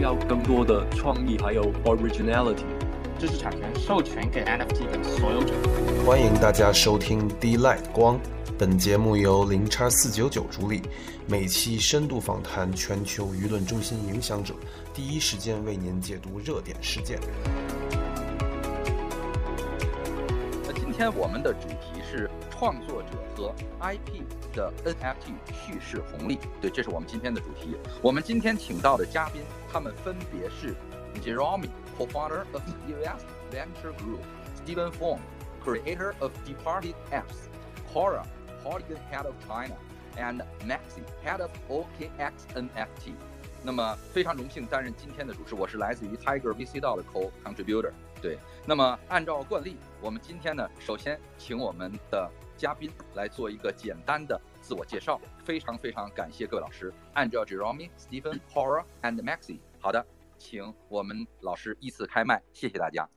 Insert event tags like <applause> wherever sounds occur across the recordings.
要更多的创意，还有 originality。知识产权授权给 NFT 的所有者。欢迎大家收听 D Light 光，本节目由零叉四九九主理，每期深度访谈全球舆论中心影响者，第一时间为您解读热点事件。那今天我们的主题是创作者和 IP 的 NFT 叙事红利。对，这是我们今天的主题。我们今天请到的嘉宾，他们分别是 Jeremy。co-founder of US Venture Group, Stephen Fong, creator of Departed Apps, Cora, Polygon head of China, and Maxi, head of OKX NFT。那么非常荣幸担任今天的主持，我是来自于 Tiger VC 道的 co-contributor。对，那么按照惯例，我们今天呢，首先请我们的嘉宾来做一个简单的自我介绍。非常非常感谢各位老师，Angel Jeremy, Stephen, Cora, and Maxi。好的。请我们老师依次开麦，谢谢大家。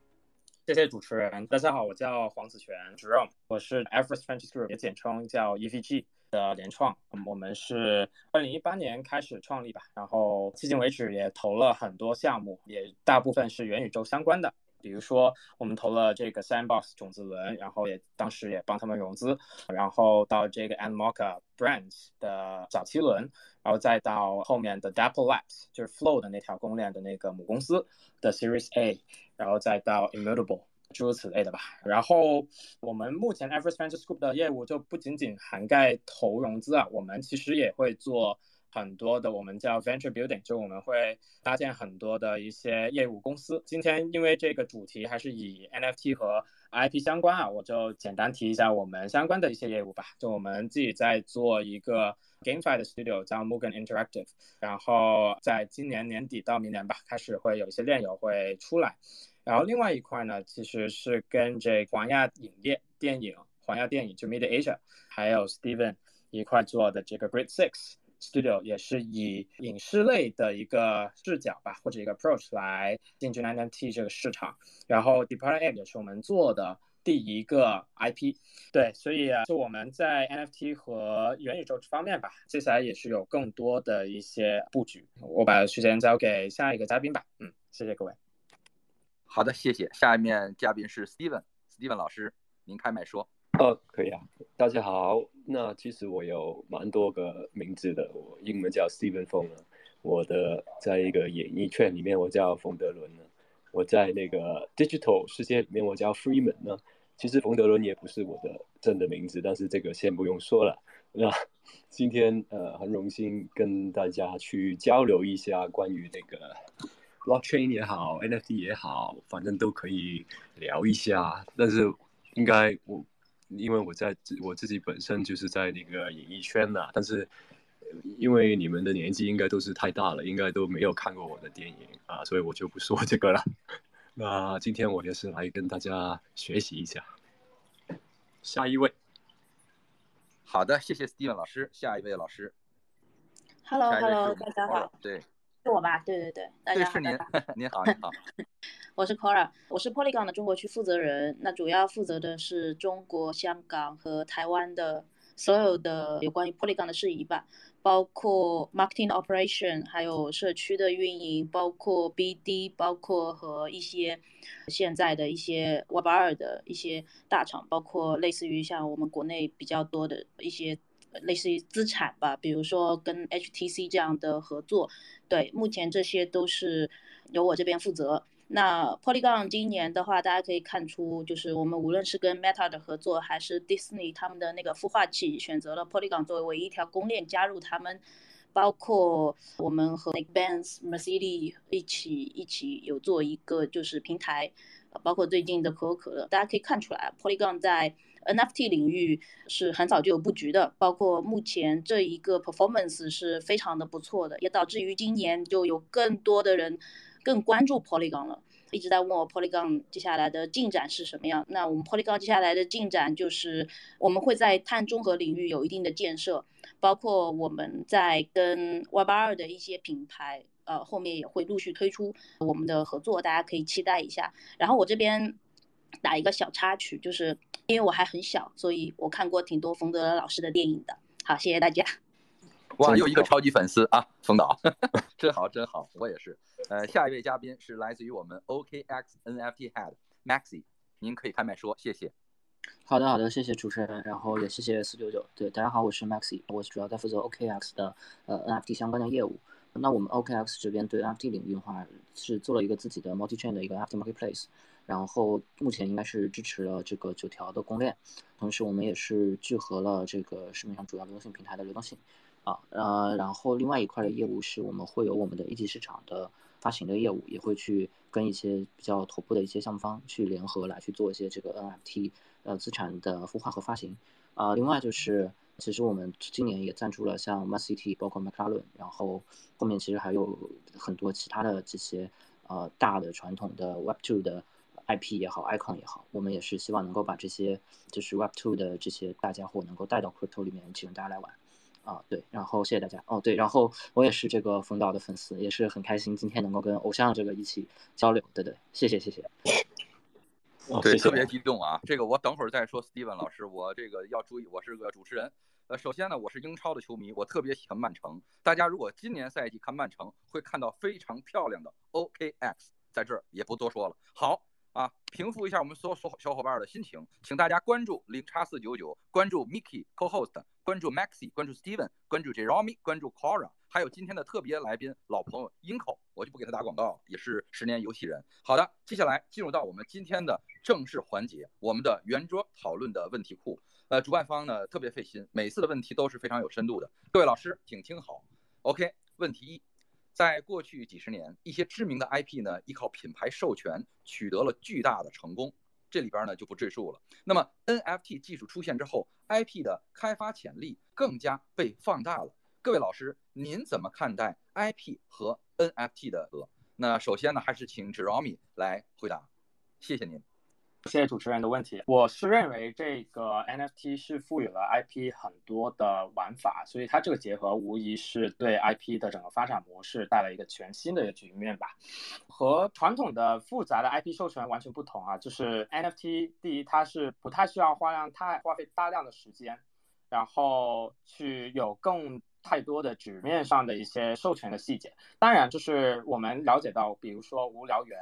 谢谢主持人。大家好，我叫黄子璇，Jerome，我是 Everest Venture Group，也简称叫 EVG 的联创。我们是二零一八年开始创立吧，然后迄今为止也投了很多项目，也大部分是元宇宙相关的。比如说，我们投了这个 Sandbox 种子轮，然后也当时也帮他们融资，然后到这个 Animoca Brands 的早期轮，然后再到后面的 Dapple Labs，就是 Flow 的那条公链的那个母公司的 Series A，然后再到 Immutable，诸如此类的吧。然后我们目前 Everest Venture Group 的业务就不仅仅涵盖投融资啊，我们其实也会做。很多的我们叫 venture building，就我们会搭建很多的一些业务公司。今天因为这个主题还是以 NFT 和 IP 相关啊，我就简单提一下我们相关的一些业务吧。就我们自己在做一个 GameFi 的 studio，叫 Morgan Interactive，然后在今年年底到明年吧，开始会有一些链游会出来。然后另外一块呢，其实是跟这黄亚影业电影、黄亚电影就 Mid Asia，还有 Steven 一块做的这个 Great Six。Studio 也是以影视类的一个视角吧，或者一个 approach 来进军 NFT 这个市场。然后 Departed App 也是我们做的第一个 IP。对，所以啊，就我们在 NFT 和元宇宙这方面吧，接下来也是有更多的一些布局。我把时间交给下一个嘉宾吧。嗯，谢谢各位。好的，谢谢。下面嘉宾是 Steven，Steven 老师，您开麦说。哦，可以啊。大家好，那其实我有蛮多个名字的，我英文叫 Steven Fong 啊。我的在一个演艺圈里面，我叫冯德伦呢。我在那个 digital 世界里面，我叫 Freeman 呢。其实冯德伦也不是我的真的名字，但是这个先不用说了。那今天呃，很荣幸跟大家去交流一下关于那个 blockchain 也好，NFT 也好，反正都可以聊一下。但是应该我。因为我在我自己本身就是在那个演艺圈的，但是因为你们的年纪应该都是太大了，应该都没有看过我的电影啊，所以我就不说这个了。<laughs> 那今天我也是来跟大家学习一下。下一位，好的，谢谢 Steven 老师。下一位老师，Hello，Hello，大家好。对。是我吧？对对对，大家好。是您，<laughs> 您好，您好。<laughs> 我是 Cora，我是 Polygon 的中国区负责人。那主要负责的是中国香港和台湾的所有的有关于 Polygon 的事宜吧，包括 marketing operation，还有社区的运营，包括 BD，包括和一些现在的一些 Web 二的一些大厂，包括类似于像我们国内比较多的一些。类似于资产吧，比如说跟 HTC 这样的合作，对，目前这些都是由我这边负责。那 Polygon 今年的话，大家可以看出，就是我们无论是跟 Meta 的合作，还是 Disney 他们的那个孵化器，选择了 Polygon 作为唯一一条公链加入他们，包括我们和 Benz、Mercedes 一起一起有做一个就是平台，包括最近的可口可乐，大家可以看出来，Polygon 在。NFT 领域是很早就有布局的，包括目前这一个 performance 是非常的不错的，也导致于今年就有更多的人更关注 Polygon 了，一直在问我 Polygon 接下来的进展是什么样。那我们 Polygon 接下来的进展就是我们会在碳中和领域有一定的建设，包括我们在跟 Web2 的一些品牌，呃，后面也会陆续推出我们的合作，大家可以期待一下。然后我这边。打一个小插曲，就是因为我还很小，所以我看过挺多冯德伦老师的电影的。好，谢谢大家。哇，又一个超级粉丝啊，冯导，<laughs> 真好真好，我也是。呃，下一位嘉宾是来自于我们 OKX NFT Head Maxi，您可以开麦说，谢谢。好的好的，谢谢主持人，然后也谢谢四九九。对，大家好，我是 Maxi，我主要在负责 OKX 的呃 NFT 相关的业务。那我们 OKX 这边对 NFT 领域的话，是做了一个自己的 multi chain 的一个 NFT marketplace，然后目前应该是支持了这个九条的公链，同时我们也是聚合了这个市面上主要流动性平台的流动性。啊，呃，然后另外一块的业务是我们会有我们的一级市场的发行的业务，也会去跟一些比较头部的一些项目方去联合来去做一些这个 NFT 呃资产的孵化和发行。啊，另外就是其实我们今年也赞助了像 m a s City，包括 McLaren，然后后面其实还有很多其他的这些呃大的传统的 Web2 的 IP 也好，icon 也好，我们也是希望能够把这些就是 Web2 的这些大家伙能够带到 Crypto 里面，请大家来玩。啊，对，然后谢谢大家。哦，对，然后我也是这个冯导的粉丝，也是很开心今天能够跟偶像这个一起交流。对对，谢谢谢谢。对，特别激动啊！这个我等会儿再说。Steven 老师，我这个要注意，我是个主持人。呃，首先呢，我是英超的球迷，我特别喜欢曼城。大家如果今年赛季看曼城，会看到非常漂亮的 OKX，在这儿也不多说了。好。啊，平复一下我们所有所小伙伴的心情，请大家关注零叉四九九，关注 Mickey Co-host，关注 Maxi，关注 Steven，关注 Jeremy，关注 Cora，还有今天的特别来宾老朋友 Inco，我就不给他打广告，也是十年游戏人。好的，接下来进入到我们今天的正式环节，我们的圆桌讨论的问题库。呃，主办方呢特别费心，每次的问题都是非常有深度的。各位老师，请听好。OK，问题一。在过去几十年，一些知名的 IP 呢，依靠品牌授权取得了巨大的成功，这里边呢就不赘述了。那么 NFT 技术出现之后，IP 的开发潜力更加被放大了。各位老师，您怎么看待 IP 和 NFT 的？那首先呢，还是请 Jeremy 来回答，谢谢您。谢谢主持人的问题。我是认为这个 NFT 是赋予了 IP 很多的玩法，所以它这个结合无疑是对 IP 的整个发展模式带来一个全新的一个局面吧。和传统的复杂的 IP 授权完全不同啊，就是 NFT 第一它是不太需要花量太花费大量的时间，然后去有更太多的纸面上的一些授权的细节。当然，就是我们了解到，比如说无聊猿。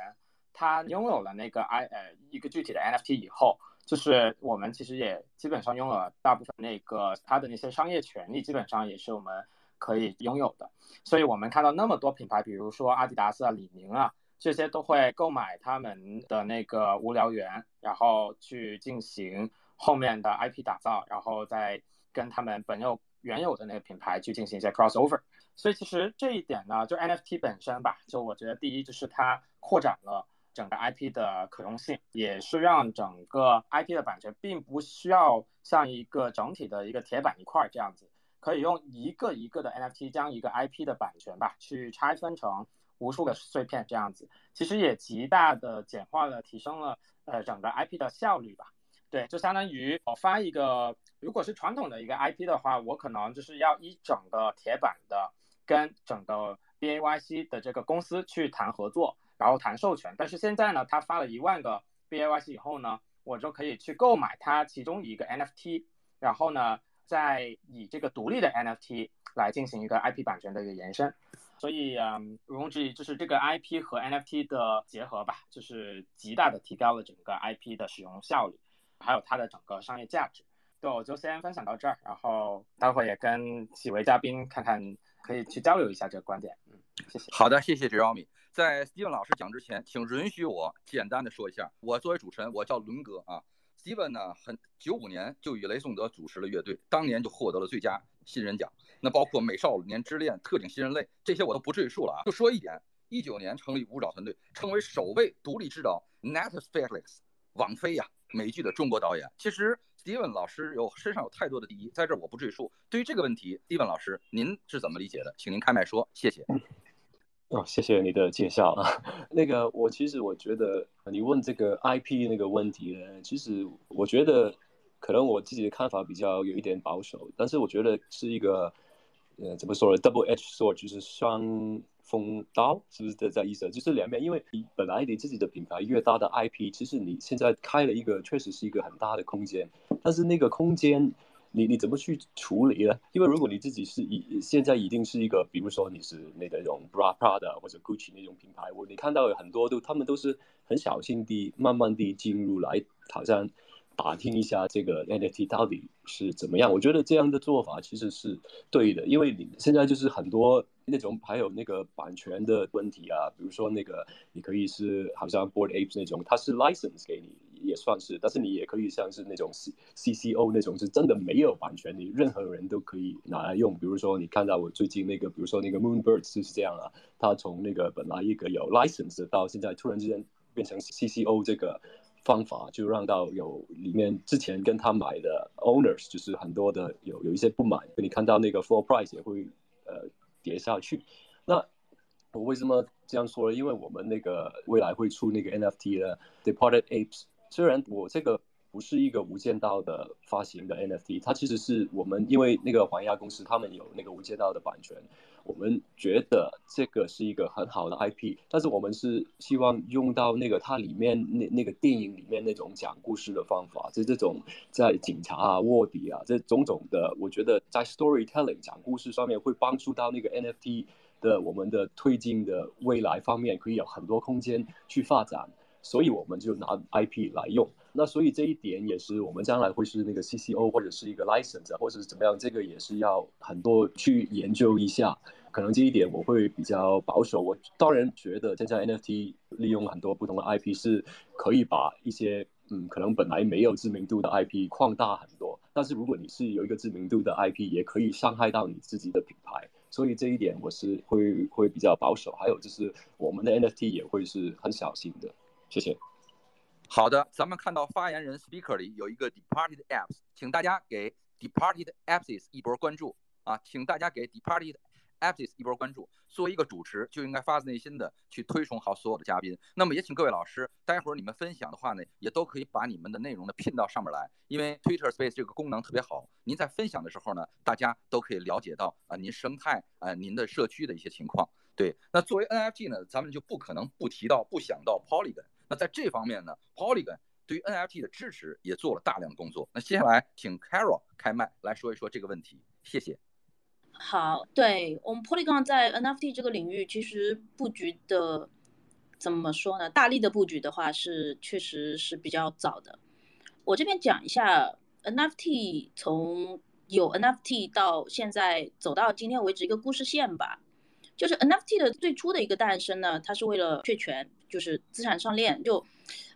他拥有了那个 I 呃一个具体的 NFT 以后，就是我们其实也基本上拥有了大部分那个他的那些商业权利，基本上也是我们可以拥有的。所以我们看到那么多品牌，比如说阿迪达斯啊、李宁啊，这些都会购买他们的那个无聊猿，然后去进行后面的 IP 打造，然后再跟他们本有原有的那个品牌去进行一些 crossover。所以其实这一点呢，就 NFT 本身吧，就我觉得第一就是它扩展了。整个 IP 的可用性，也是让整个 IP 的版权并不需要像一个整体的一个铁板一块这样子，可以用一个一个的 NFT 将一个 IP 的版权吧，去拆分成无数个碎片这样子，其实也极大的简化了，提升了呃整个 IP 的效率吧。对，就相当于我发一个，如果是传统的一个 IP 的话，我可能就是要一整个铁板的跟整个 BAYC 的这个公司去谈合作。然后谈授权，但是现在呢，他发了一万个 BAYC 以后呢，我就可以去购买它其中一个 NFT，然后呢，再以这个独立的 NFT 来进行一个 IP 版权的一个延伸。所以，嗯，毋庸置疑，就是这个 IP 和 NFT 的结合吧，就是极大的提高了整个 IP 的使用效率，还有它的整个商业价值。对，我就先分享到这儿，然后待会儿也跟几位嘉宾看看，可以去交流一下这个观点。嗯，谢谢。好的，谢谢 Jeremy。在 Steven 老师讲之前，请允许我简单的说一下，我作为主持人，我叫伦哥啊。Steven 呢，很九五年就与雷颂德主持了乐队，当年就获得了最佳新人奖。那包括《美少年之恋》《特警新人类》这些我都不赘述了啊，就说一点：一九年成立舞蹈团队，成为首位独立指导 Netflix 网飞呀美剧的中国导演。其实 Steven 老师有身上有太多的第一，在这我不赘述。对于这个问题，Steven 老师您是怎么理解的？请您开麦说，谢谢。哦，谢谢你的介绍啊。<laughs> 那个，我其实我觉得你问这个 IP 那个问题呢，其实我觉得可能我自己的看法比较有一点保守，但是我觉得是一个呃怎么说呢，double edge sword 就是双锋刀，是不是这这意思？就是两面，因为你本来你自己的品牌越大的 IP，其实你现在开了一个确实是一个很大的空间，但是那个空间你你怎么去处理呢？因为如果你自己是以现在已经是一个，比如说你是那个种 Prada 或者 Gucci 那种品牌，我你看到有很多都他们都是很小心地、慢慢地进入来，好像打听一下这个 NFT 到底是怎么样。我觉得这样的做法其实是对的，因为你现在就是很多。那种还有那个版权的问题啊，比如说那个你可以是好像 Board Apes 那种，它是 license 给你也算是，但是你也可以像是那种 C C C O 那种是真的没有版权，你任何人都可以拿来用。比如说你看到我最近那个，比如说那个 Moonbirds 就是这样啊，它从那个本来一个有 license 到现在突然之间变成 C C O 这个方法，就让到有里面之前跟他买的 owners 就是很多的有有一些不满，你看到那个 floor price 也会呃。跌下去，那我为什么这样说呢？因为我们那个未来会出那个 NFT 的 Departed Apes，虽然我这个不是一个无间道的发行的 NFT，它其实是我们因为那个环亚公司他们有那个无间道的版权，我们觉得这个是一个很好的 IP，但是我们是希望用到那个它里面那那个电影里面那种讲故事的方法，就这种在警察啊、卧底啊这种种的，我觉得在 storytelling 讲故事上面会帮助到那个 NFT 的我们的推进的未来方面可以有很多空间去发展，所以我们就拿 IP 来用。那所以这一点也是我们将来会是那个 CCO 或者是一个 license 或者是怎么样，这个也是要很多去研究一下。可能这一点我会比较保守。我当然觉得现在 NFT 利用很多不同的 IP 是可以把一些嗯可能本来没有知名度的 IP 扩大很多。但是如果你是有一个知名度的 IP，也可以伤害到你自己的品牌。所以这一点我是会会比较保守。还有就是我们的 NFT 也会是很小心的。谢谢。好的，咱们看到发言人 speaker 里有一个 departed apps，请大家给 departed apps 一波关注啊！请大家给 departed apps 一波关注。作为一个主持，就应该发自内心的去推崇好所有的嘉宾。那么也请各位老师，待会儿你们分享的话呢，也都可以把你们的内容呢拼到上面来，因为 Twitter Space 这个功能特别好。您在分享的时候呢，大家都可以了解到啊，您生态啊，您的社区的一些情况。对，那作为 NFT 呢，咱们就不可能不提到、不想到 Polygon。那在这方面呢，Polygon 对于 NFT 的支持也做了大量的工作。那接下来请 Carol 开麦来说一说这个问题，谢谢。好，对我们 Polygon 在 NFT 这个领域其实布局的怎么说呢？大力的布局的话是确实是比较早的。我这边讲一下 NFT 从有 NFT 到现在走到今天为止一个故事线吧。就是 NFT 的最初的一个诞生呢，它是为了确权，就是资产上链。就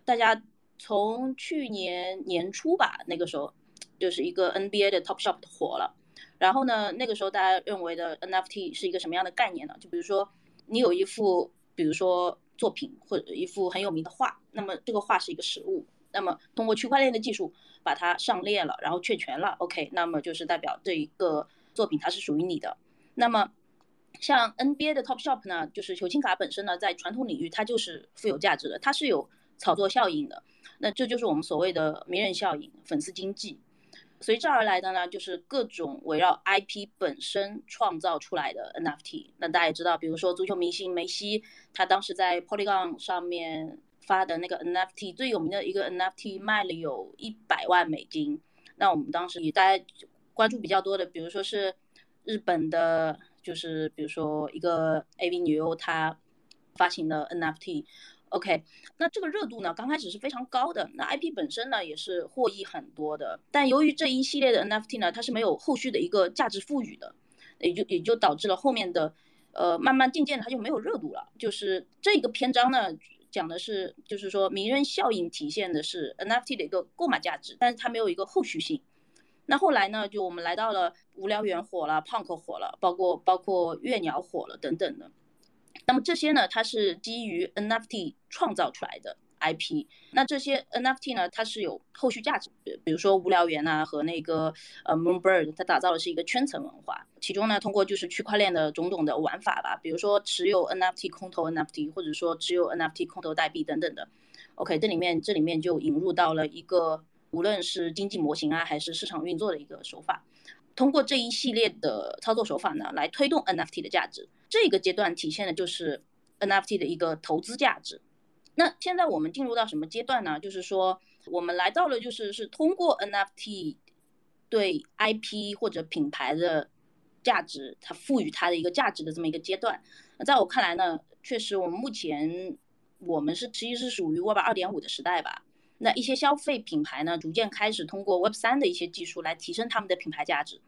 大家从去年年初吧，那个时候就是一个 NBA 的 Top Shop 火了。然后呢，那个时候大家认为的 NFT 是一个什么样的概念呢？就比如说你有一幅，比如说作品或者一幅很有名的画，那么这个画是一个实物，那么通过区块链的技术把它上链了，然后确权了，OK，那么就是代表这一个作品它是属于你的。那么像 NBA 的 Top Shop 呢，就是球星卡本身呢，在传统领域它就是富有价值的，它是有炒作效应的。那这就是我们所谓的名人效应、粉丝经济。随之而来的呢，就是各种围绕 IP 本身创造出来的 NFT。那大家也知道，比如说足球明星梅西，他当时在 Polygon 上面发的那个 NFT，最有名的一个 NFT 卖了有一百万美金。那我们当时也大家关注比较多的，比如说是日本的。就是比如说一个 AV 女优她发行的 NFT，OK，那这个热度呢刚开始是非常高的，那 IP 本身呢也是获益很多的，但由于这一系列的 NFT 呢它是没有后续的一个价值赋予的，也就也就导致了后面的呃慢慢渐渐它就没有热度了。就是这个篇章呢讲的是就是说名人效应体现的是 NFT 的一个购买价值，但是它没有一个后续性。那后来呢？就我们来到了无聊猿火了，Punk 火了，包括包括月鸟火了等等的。那么这些呢，它是基于 NFT 创造出来的 IP。那这些 NFT 呢，它是有后续价值，比如说无聊猿啊和那个呃 Moonbird，它打造的是一个圈层文化。其中呢，通过就是区块链的种种的玩法吧，比如说持有 NFT 空投 NFT，或者说持有 NFT 空投代币等等的。OK，这里面这里面就引入到了一个。无论是经济模型啊，还是市场运作的一个手法，通过这一系列的操作手法呢，来推动 NFT 的价值。这个阶段体现的就是 NFT 的一个投资价值。那现在我们进入到什么阶段呢？就是说，我们来到了就是是通过 NFT 对 IP 或者品牌的价值，它赋予它的一个价值的这么一个阶段。在我看来呢，确实我们目前我们是其实是属于 Web 二点五的时代吧。那一些消费品牌呢，逐渐开始通过 Web 三的一些技术来提升他们的品牌价值。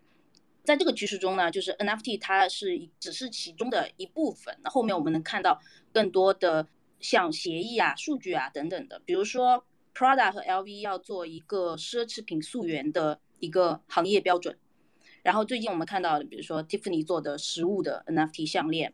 在这个趋势中呢，就是 NFT 它是只是其中的一部分。那后面我们能看到更多的像协议啊、数据啊等等的，比如说 Prada 和 LV 要做一个奢侈品溯源的一个行业标准。然后最近我们看到，比如说 Tiffany 做的实物的 NFT 项链。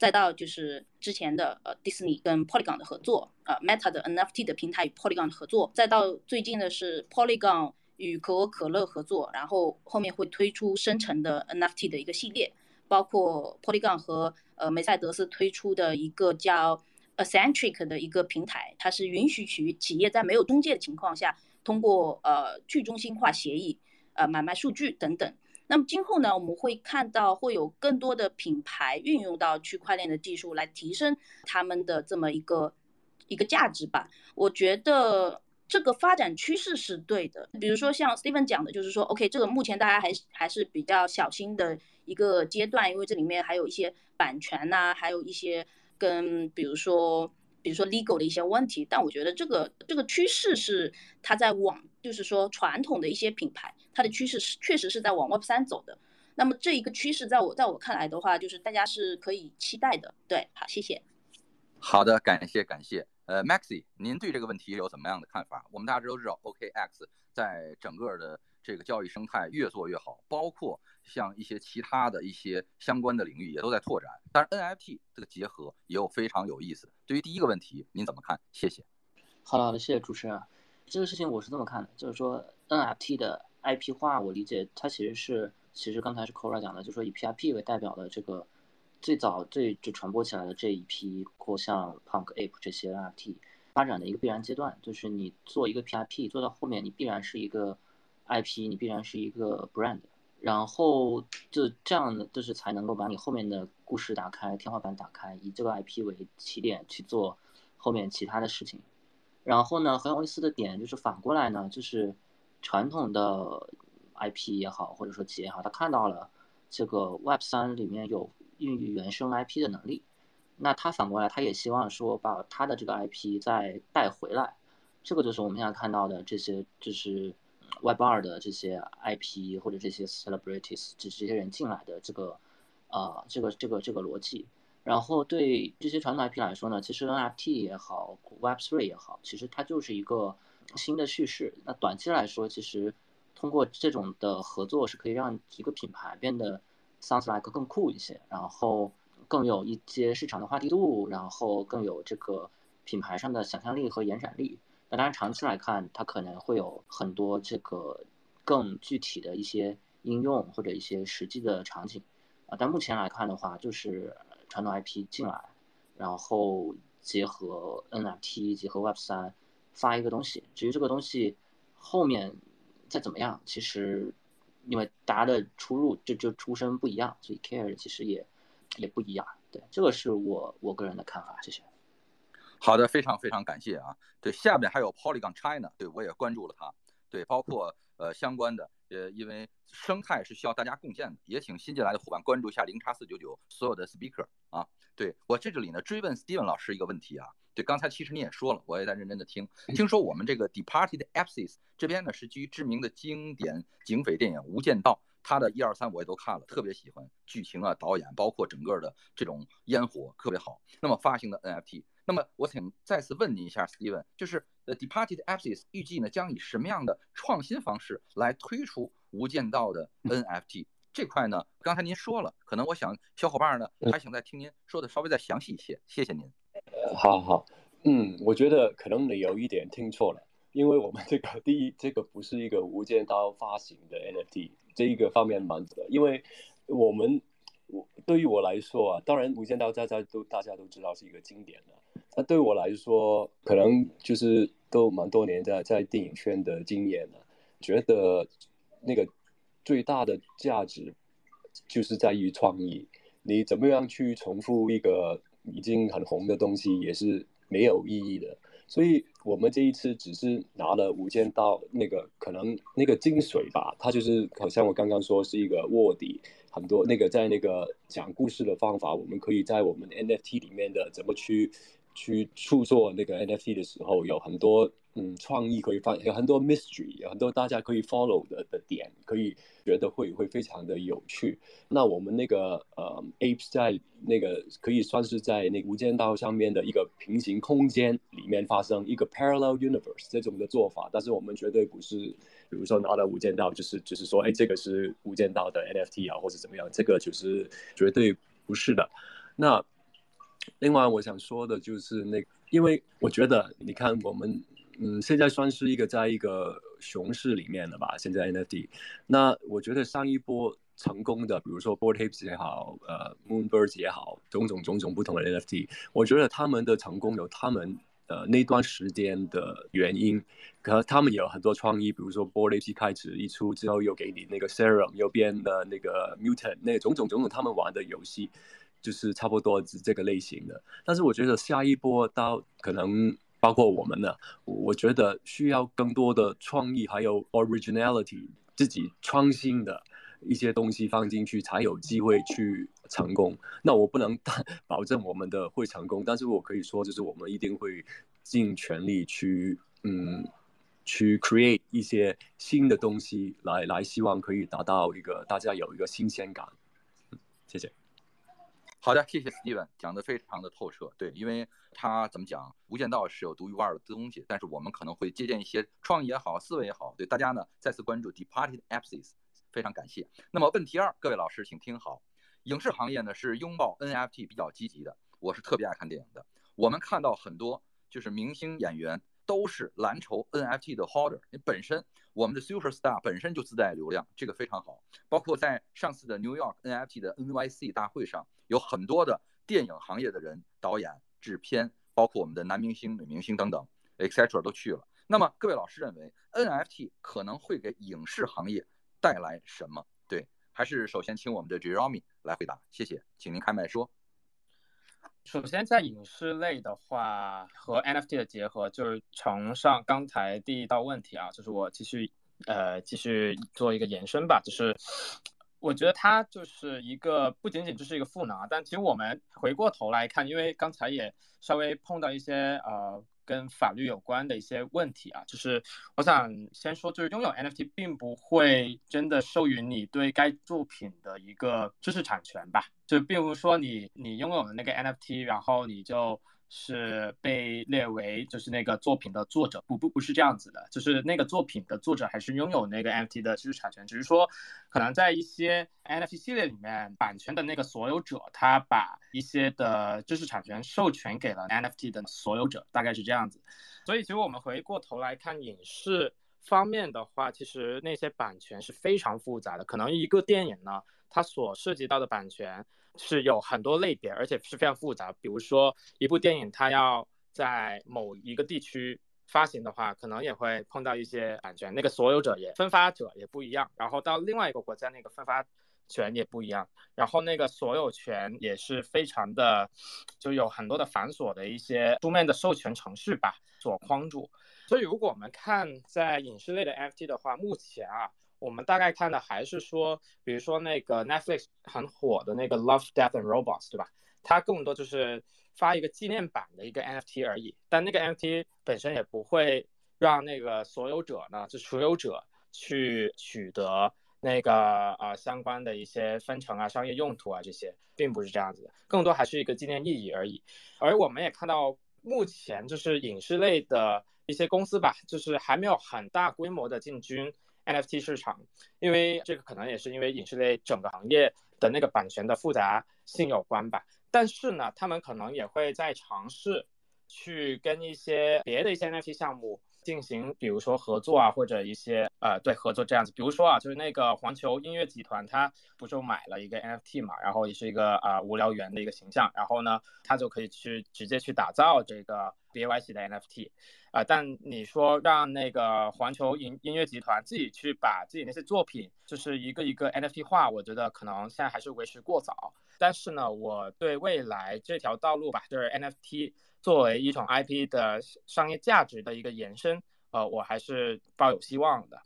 再到就是之前的呃迪士尼跟 Polygon 的合作，呃 Meta 的 NFT 的平台与 Polygon 的合作，再到最近的是 Polygon 与可口可乐合作，然后后面会推出生成的 NFT 的一个系列，包括 Polygon 和呃梅赛德斯推出的一个叫 Accentric 的一个平台，它是允许企企业在没有中介的情况下，通过呃去中心化协议呃买卖数据等等。那么今后呢，我们会看到会有更多的品牌运用到区块链的技术来提升他们的这么一个一个价值吧。我觉得这个发展趋势是对的。比如说像 Steven 讲的，就是说，OK，这个目前大家还还是比较小心的一个阶段，因为这里面还有一些版权呐，还有一些跟比如说。比如说 legal 的一些问题，但我觉得这个这个趋势是它在往，就是说传统的一些品牌，它的趋势是确实是在往 Web 三走的。那么这一个趋势，在我在我看来的话，就是大家是可以期待的。对，好，谢谢。好的，感谢感谢。呃，Maxi，您对这个问题有怎么样的看法？我们大家都知道，OKX 在整个的这个交易生态越做越好，包括。像一些其他的一些相关的领域也都在拓展，但是 NFT 这个结合也有非常有意思。对于第一个问题，您怎么看？谢谢。好的，好的，谢谢主持人。这个事情我是这么看的，就是说 NFT 的 IP 化，我理解它其实是，其实刚才是 Kora 讲的，就是说以 P.R.P 为代表的这个最早最就传播起来的这一批，或像 Punk Ape 这些 NFT 发展的一个必然阶段，就是你做一个 P.R.P 做到后面，你必然是一个 IP，你必然是一个 brand。然后就这样的，就是才能够把你后面的故事打开，天花板打开，以这个 IP 为起点去做后面其他的事情。然后呢，很有意思的点就是反过来呢，就是传统的 IP 也好，或者说企业也好，他看到了这个 Web 三里面有孕育原生 IP 的能力，那他反过来他也希望说把他的这个 IP 再带回来。这个就是我们现在看到的这些，就是。Web 二的这些 IP 或者这些 celebrities，这这些人进来的这个，呃，这个这个这个逻辑，然后对这些传统 IP 来说呢，其实 NFT 也好，Web three 也好，其实它就是一个新的叙事。那短期来说，其实通过这种的合作是可以让一个品牌变得 sounds like 更酷一些，然后更有一些市场的话题度，然后更有这个品牌上的想象力和延展力。那当然，长期来看，它可能会有很多这个更具体的一些应用或者一些实际的场景啊。但目前来看的话，就是传统 IP 进来，然后结合 NFT 结合 Web 三发一个东西。至于这个东西后面再怎么样，其实因为大家的出入就就出身不一样，所以 care 其实也也不一样。对，这个是我我个人的看法。谢谢。好的，非常非常感谢啊！对，下面还有 Polygon China，对我也关注了它，对，包括呃相关的，呃，因为生态是需要大家贡献的，也请新进来的伙伴关注一下零叉四九九所有的 speaker 啊。对我这里呢追问 Steven 老师一个问题啊，对，刚才其实你也说了，我也在认真的听，听说我们这个 Departed Apsis 这边呢是基于知名的经典警匪电影《无间道》，它的一二三我也都看了，特别喜欢剧情啊、导演，包括整个的这种烟火特别好。那么发行的 NFT。那么，我想再次问您一下，Steven，就是呃，Departed Apsis 预计呢将以什么样的创新方式来推出《无间道》的 NFT 这块呢？刚才您说了，可能我想小伙伴呢还想再听您说的稍微再详细一些。谢谢您。好好，嗯，我觉得可能你有一点听错了，因为我们这个第一，这个不是一个《无间道》发行的 NFT，这一个方面蛮的，因为我们我对于我来说啊，当然《无间道》大家都大家都知道是一个经典的。那对我来说，可能就是都蛮多年在在电影圈的经验了，觉得那个最大的价值就是在于创意。你怎么样去重复一个已经很红的东西，也是没有意义的。所以我们这一次只是拿了《无间道》那个可能那个精髓吧，它就是好像我刚刚说是一个卧底，很多那个在那个讲故事的方法，我们可以在我们 NFT 里面的怎么去去创作那个 NFT 的时候，有很多。嗯，创意可以放有很多 mystery，有很多大家可以 follow 的的点，可以觉得会会非常的有趣。那我们那个呃 apes 在那个可以算是在那无间道上面的一个平行空间里面发生一个 parallel universe 这种的做法，但是我们绝对不是，比如说拿到无间道就是就是说，哎，这个是无间道的 NFT 啊，或者怎么样，这个就是绝对不是的。那另外我想说的就是那，因为我觉得你看我们。嗯，现在算是一个在一个熊市里面了吧？现在 NFT，那我觉得上一波成功的，比如说 Board Hips 也好，呃，Moonbirds 也好，种种种种不同的 NFT，我觉得他们的成功有他们呃那段时间的原因，可他们也有很多创意，比如说 Board Apes 开始一出之后，又给你那个 Serum，又变的那个 Mutant，那种种种种他们玩的游戏就是差不多是这个类型的。但是我觉得下一波到可能。包括我们呢，我觉得需要更多的创意，还有 originality，自己创新的一些东西放进去，才有机会去成功。那我不能 <laughs> 保证我们的会成功，但是我可以说，就是我们一定会尽全力去，嗯，去 create 一些新的东西，来来，希望可以达到一个大家有一个新鲜感。谢谢。好的，谢谢 Steven 讲的非常的透彻。对，因为他怎么讲，《无间道》是有独一无二的东西，但是我们可能会借鉴一些创意也好，思维也好。对大家呢，再次关注 Departed Apps，非常感谢。那么问题二，各位老师请听好，影视行业呢是拥抱 NFT 比较积极的，我是特别爱看电影的。我们看到很多就是明星演员都是蓝筹 NFT 的 holder，你本身我们的 super star 本身就自带流量，这个非常好。包括在上次的 New York NFT 的 NYC 大会上。有很多的电影行业的人、导演、制片，包括我们的男明星、女明星等等，etc. 都去了。那么各位老师认为，NFT 可能会给影视行业带来什么？对，还是首先请我们的 Jeremy 来回答。谢谢，请您开麦说。首先，在影视类的话，和 NFT 的结合，就是从上刚才第一道问题啊，就是我继续呃继续做一个延伸吧，就是。我觉得它就是一个不仅仅就是一个赋能啊，但其实我们回过头来看，因为刚才也稍微碰到一些呃跟法律有关的一些问题啊，就是我想先说，就是拥有 NFT 并不会真的授予你对该作品的一个知识产权吧，就并不是说你你拥有了那个 NFT，然后你就。是被列为就是那个作品的作者，不不不是这样子的，就是那个作品的作者还是拥有那个 NFT 的知识产权，只是说可能在一些 NFT 系列里面，版权的那个所有者他把一些的知识产权授权给了 NFT 的所有者，大概是这样子。所以其实我们回过头来看影视方面的话，其实那些版权是非常复杂的，可能一个电影呢，它所涉及到的版权。是有很多类别，而且是非常复杂。比如说，一部电影它要在某一个地区发行的话，可能也会碰到一些版权，那个所有者也分发者也不一样。然后到另外一个国家，那个分发权也不一样。然后那个所有权也是非常的，就有很多的繁琐的一些书面的授权程序吧所框住。所以如果我们看在影视类的 FT 的话，目前啊。我们大概看的还是说，比如说那个 Netflix 很火的那个 Love, Death and Robots，对吧？它更多就是发一个纪念版的一个 NFT 而已，但那个 NFT 本身也不会让那个所有者呢，就所有者去取得那个呃相关的一些分成啊、商业用途啊这些，并不是这样子的，更多还是一个纪念意义而已。而我们也看到，目前就是影视类的一些公司吧，就是还没有很大规模的进军。NFT 市场，因为这个可能也是因为影视类整个行业的那个版权的复杂性有关吧。但是呢，他们可能也会在尝试去跟一些别的一些 NFT 项目进行，比如说合作啊，或者一些呃对合作这样子。比如说啊，就是那个环球音乐集团，它不就买了一个 NFT 嘛，然后也是一个啊无聊猿的一个形象，然后呢，它就可以去直接去打造这个 BYC 的 N F T，啊，但你说让那个环球音音乐集团自己去把自己那些作品就是一个一个 N F T 化，我觉得可能现在还是为时过早。但是呢，我对未来这条道路吧，就是 N F T 作为一种 I P 的商业价值的一个延伸，呃，我还是抱有希望的。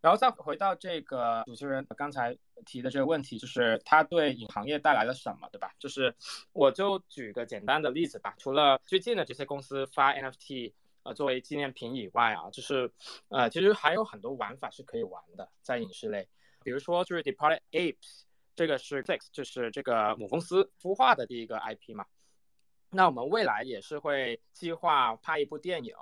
然后再回到这个主持人刚才提的这个问题，就是它对影行业带来了什么，对吧？就是我就举个简单的例子吧。除了最近的这些公司发 NFT 呃作为纪念品以外啊，就是呃其实还有很多玩法是可以玩的，在影视类，比如说就是 Departed Apes，这个是 Six，就是这个母公司孵化的第一个 IP 嘛。那我们未来也是会计划拍一部电影。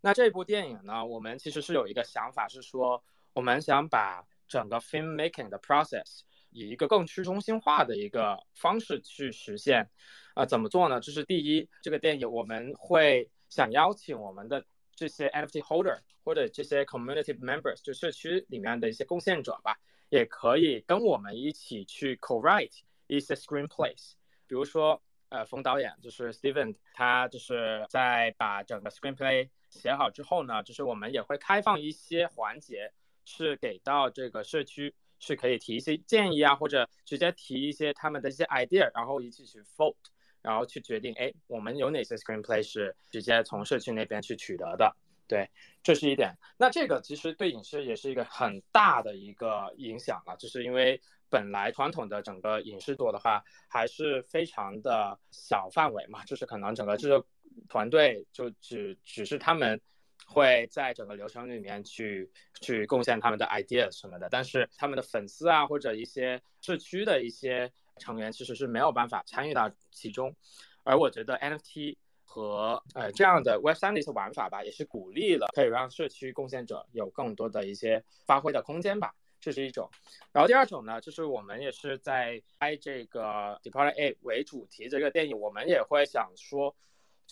那这部电影呢，我们其实是有一个想法，是说。我们想把整个 film making 的 process 以一个更去中心化的一个方式去实现，啊，怎么做呢？这是第一，这个电影我们会想邀请我们的这些 NFT holder 或者这些 community members，就社区里面的一些贡献者吧，也可以跟我们一起去 co-write 一些 screenplays。比如说，呃，冯导演就是 Steven，他就是在把整个 screenplay 写好之后呢，就是我们也会开放一些环节。是给到这个社区，是可以提一些建议啊，或者直接提一些他们的一些 idea，然后一起去 vote，然后去决定，哎，我们有哪些 screenplay 是直接从社区那边去取得的。对，这是一点。那这个其实对影视也是一个很大的一个影响了，就是因为本来传统的整个影视作的话，还是非常的小范围嘛，就是可能整个制作团队就只只是他们。会在整个流程里面去去贡献他们的 idea 什么的，但是他们的粉丝啊或者一些社区的一些成员其实是没有办法参与到其中，而我觉得 NFT 和呃这样的 Web 三的一些玩法吧，也是鼓励了可以让社区贡献者有更多的一些发挥的空间吧，这是一种。然后第二种呢，就是我们也是在拍这个 Departed A 为主题这个电影，我们也会想说。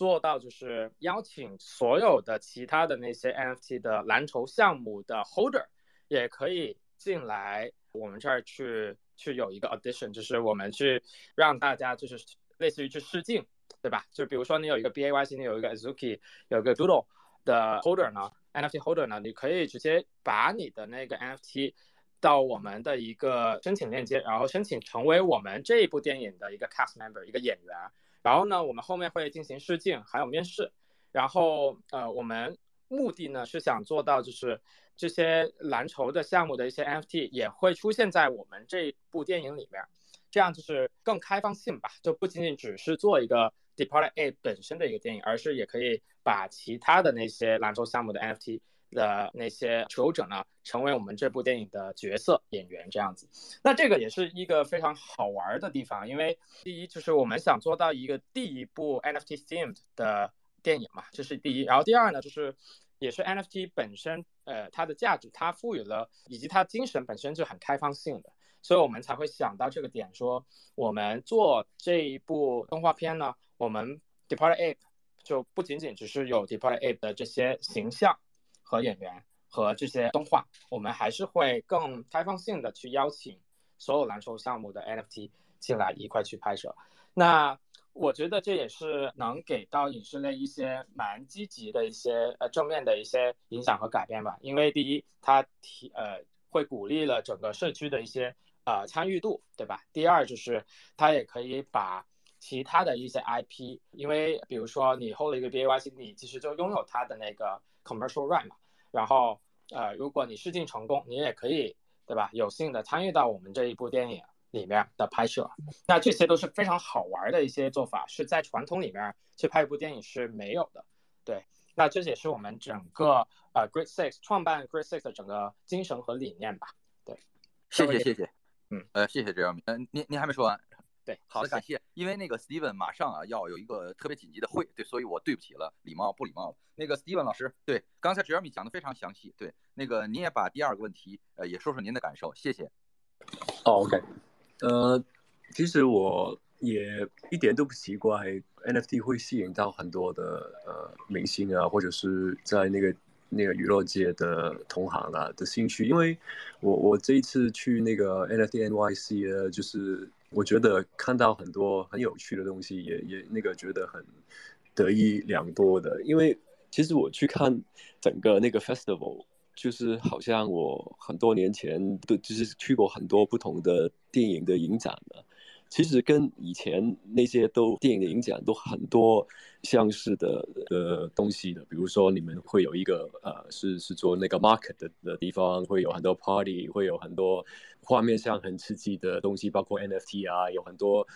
做到就是邀请所有的其他的那些 NFT 的蓝筹项目的 holder 也可以进来我们这儿去去有一个 audition，就是我们去让大家就是类似于去试镜，对吧？就比如说你有一个 BAYC，你有一个 Azuki，有一个 Doodle 的 holder 呢，NFT holder 呢，你可以直接把你的那个 NFT 到我们的一个申请链接，然后申请成为我们这一部电影的一个 cast member，一个演员。然后呢，我们后面会进行试镜，还有面试。然后，呃，我们目的呢是想做到，就是这些蓝筹的项目的一些 NFT 也会出现在我们这部电影里面，这样就是更开放性吧，就不仅仅只是做一个 Departed A 本身的一个电影，而是也可以把其他的那些蓝筹项目的 NFT。的那些持有者呢，成为我们这部电影的角色演员这样子，那这个也是一个非常好玩的地方，因为第一就是我们想做到一个第一部 NFT themed 的电影嘛，这是第一。然后第二呢，就是也是 NFT 本身，呃，它的价值，它赋予了，以及它精神本身就很开放性的，所以我们才会想到这个点，说我们做这一部动画片呢，我们 Departed Ape 就不仅仅只是有 Departed Ape 的这些形象。和演员和这些动画，我们还是会更开放性的去邀请所有蓝筹项目的 NFT 进来一块去拍摄。那我觉得这也是能给到影视类一些蛮积极的一些呃正面的一些影响和改变吧。因为第一，它提呃会鼓励了整个社区的一些呃参与度，对吧？第二就是它也可以把其他的一些 IP，因为比如说你 hold 了一个 BAYC，你其实就拥有它的那个 commercial right 嘛。然后，呃，如果你试镜成功，你也可以，对吧？有幸的参与到我们这一部电影里面的拍摄，那这些都是非常好玩的一些做法，是在传统里面去拍一部电影是没有的。对，那这也是我们整个呃 Great Six 创办 Great Six 的整个精神和理念吧。对，谢谢谢谢，嗯，呃，谢谢 Jeremy，嗯，您您还没说完。对，好的，感谢。因为那个 Steven 马上啊要有一个特别紧急的会，对，所以我对不起了，礼貌不礼貌了。那个 Steven 老师，对，刚才 Jeremy 讲的非常详细，对，那个您也把第二个问题，呃，也说说您的感受，谢谢。哦，OK，呃，其实我也一点都不奇怪，NFT 会吸引到很多的呃明星啊，或者是在那个那个娱乐界的同行啊的兴趣，因为我我这一次去那个 NFT NYC 呃，就是。我觉得看到很多很有趣的东西，也也那个觉得很得意良多的，因为其实我去看整个那个 festival，就是好像我很多年前都就是去过很多不同的电影的影展了。其实跟以前那些都电影的影展都很多相似的的东西的，比如说你们会有一个呃是是做那个 market 的的地方，会有很多 party，会有很多画面上很刺激的东西，包括 NFT 啊，有很多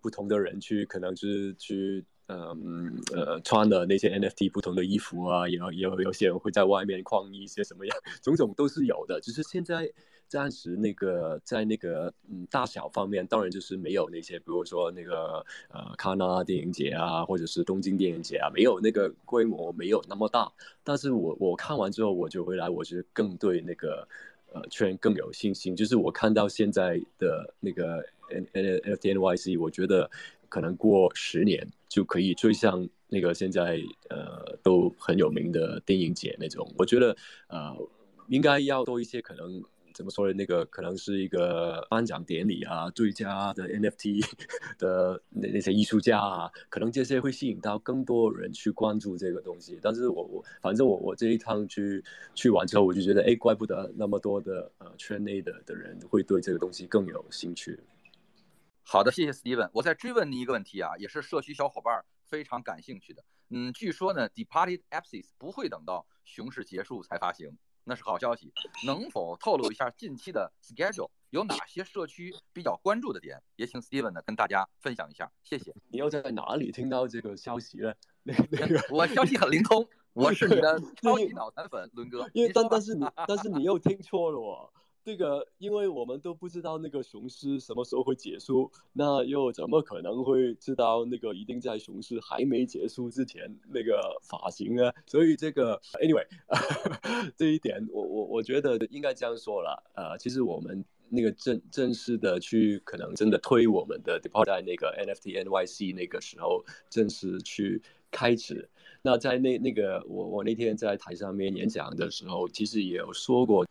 不同的人去可能是去嗯呃穿的那些 NFT 不同的衣服啊，有有有些人会在外面逛一些什么样，种种都是有的，只是现在。暂时那个在那个嗯大小方面，当然就是没有那些，比如说那个呃卡纳电影节啊，或者是东京电影节啊，没有那个规模，没有那么大。但是我我看完之后，我就回来，我是更对那个呃圈更有信心。就是我看到现在的那个 N N F T N Y C，我觉得可能过十年就可以追上那个现在呃都很有名的电影节那种。我觉得呃应该要多一些可能。怎么说呢？那个可能是一个颁奖典礼啊，最佳的 NFT <laughs> 的那那些艺术家啊，可能这些会吸引到更多人去关注这个东西。但是我我反正我我这一趟去去完之后，我就觉得，哎，怪不得那么多的呃圈内的的人会对这个东西更有兴趣。好的，谢谢 Steven。我再追问你一个问题啊，也是社区小伙伴非常感兴趣的。嗯，据说呢，Departed Apps 不会等到熊市结束才发行。那是好消息，能否透露一下近期的 schedule 有哪些社区比较关注的点？也请 Steven 呢跟大家分享一下，谢谢。你又在哪里听到这个消息呢？那那个我消息很灵通，我是你的 <laughs> 超级脑残粉，伦哥。因为但但是你但是你又听错了哦。这个，因为我们都不知道那个熊市什么时候会结束，那又怎么可能会知道那个一定在熊市还没结束之前那个发型呢？所以这个，anyway，<laughs> 这一点我我我觉得应该这样说了。呃，其实我们那个正正式的去可能真的推我们的 depot 在那个 NFT NYC 那个时候正式去开始。那在那那个我我那天在台上面演讲的时候，其实也有说过。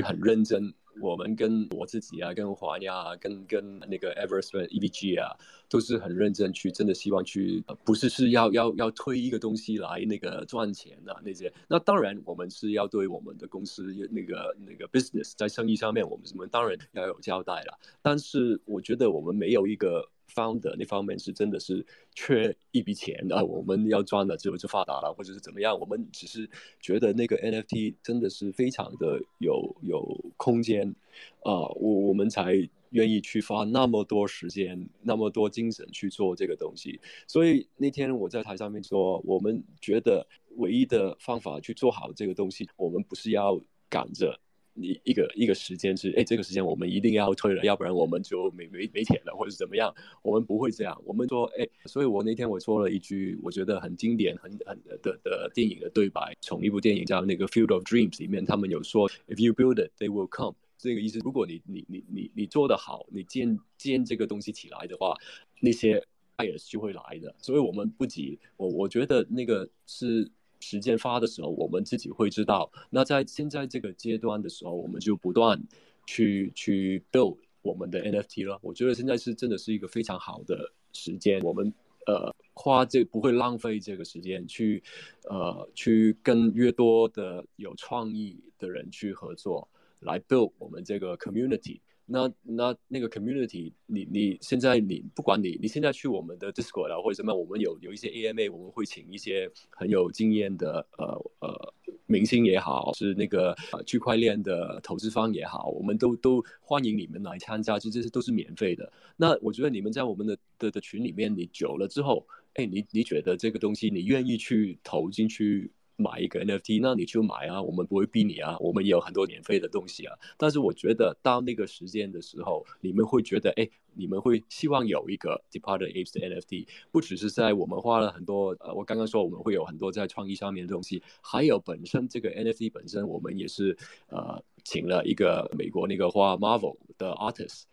很认真，我们跟我自己啊，跟华亚啊，跟跟那个 Everest EVG 啊，都是很认真去，真的希望去，不是是要要要推一个东西来那个赚钱的那些。那当然，我们是要对我们的公司那个那个 business 在生意上面，我们我们当然要有交代了。但是我觉得我们没有一个。Founder 那方面是真的是缺一笔钱啊，我们要赚了之后就发达了，或者是怎么样？我们只是觉得那个 NFT 真的是非常的有有空间啊，我我们才愿意去花那么多时间、那么多精神去做这个东西。所以那天我在台上面说，我们觉得唯一的方法去做好这个东西，我们不是要赶着。一一个一个时间是，哎，这个时间我们一定要退了，要不然我们就没没没钱了，或者怎么样？我们不会这样。我们说，哎，所以我那天我说了一句，我觉得很经典、很很的的电影的对白，从一部电影叫那个《Field of Dreams》里面，他们有说，If you build it, they will come。这个意思，如果你你你你你做得好，你建建这个东西起来的话，那些 buyers 就会来的。所以我们不急，我我觉得那个是。时间发的时候，我们自己会知道。那在现在这个阶段的时候，我们就不断去去 build 我们的 NFT 了。我觉得现在是真的是一个非常好的时间，我们呃花这不会浪费这个时间去呃去跟越多的有创意的人去合作，来 build 我们这个 community。那那那个 community，你你现在你不管你你现在去我们的 Discord 啊或者什么，我们有有一些 AMA，我们会请一些很有经验的呃呃明星也好，是那个区块链的投资方也好，我们都都欢迎你们来参加，其实这些都是免费的。那我觉得你们在我们的的的群里面，你久了之后，哎，你你觉得这个东西你愿意去投进去？买一个 NFT，那你就买啊，我们不会逼你啊，我们也有很多免费的东西啊。但是我觉得到那个时间的时候，你们会觉得，哎，你们会希望有一个 Departed Apes 的 NFT，不只是在我们花了很多，呃，我刚刚说我们会有很多在创意上面的东西，还有本身这个 NFT 本身，我们也是呃请了一个美国那个画 Marvel 的 artist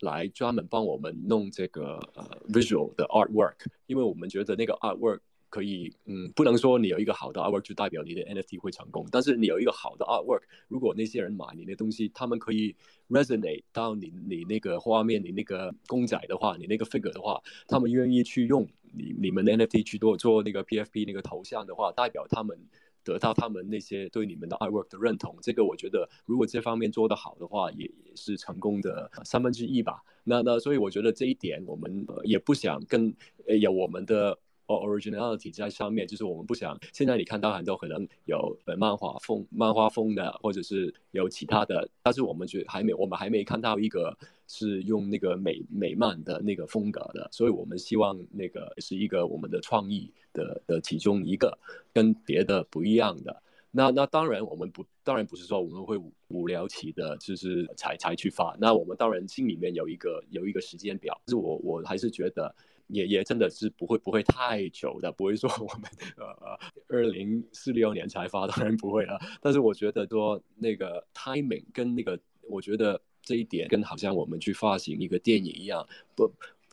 来专门帮我们弄这个呃 visual 的 artwork，因为我们觉得那个 artwork。可以，嗯，不能说你有一个好的 artwork 就代表你的 NFT 会成功，但是你有一个好的 artwork，如果那些人买你的东西，他们可以 resonate 到你你那个画面，你那个公仔的话，你那个 figure 的话，他们愿意去用你你们的 NFT 去做做那个 PFP 那个头像的话，代表他们得到他们那些对你们的 artwork 的认同。这个我觉得，如果这方面做得好的话，也也是成功的三分之一吧。那那所以我觉得这一点，我们也不想跟有我们的。Originality 在上面，就是我们不想。现在你看到很多可能有漫画风、漫画风的，或者是有其他的，但是我们觉还没，我们还没看到一个是用那个美美漫的那个风格的，所以我们希望那个是一个我们的创意的的其中一个，跟别的不一样的。那那当然我们不，当然不是说我们会无聊期的，就是才才去发。那我们当然心里面有一个有一个时间表，就是我我还是觉得。也也真的是不会不会太久的，不会说我们呃呃二零四六年才发，当然不会了。但是我觉得说那个 timing 跟那个，我觉得这一点跟好像我们去发行一个电影一样，不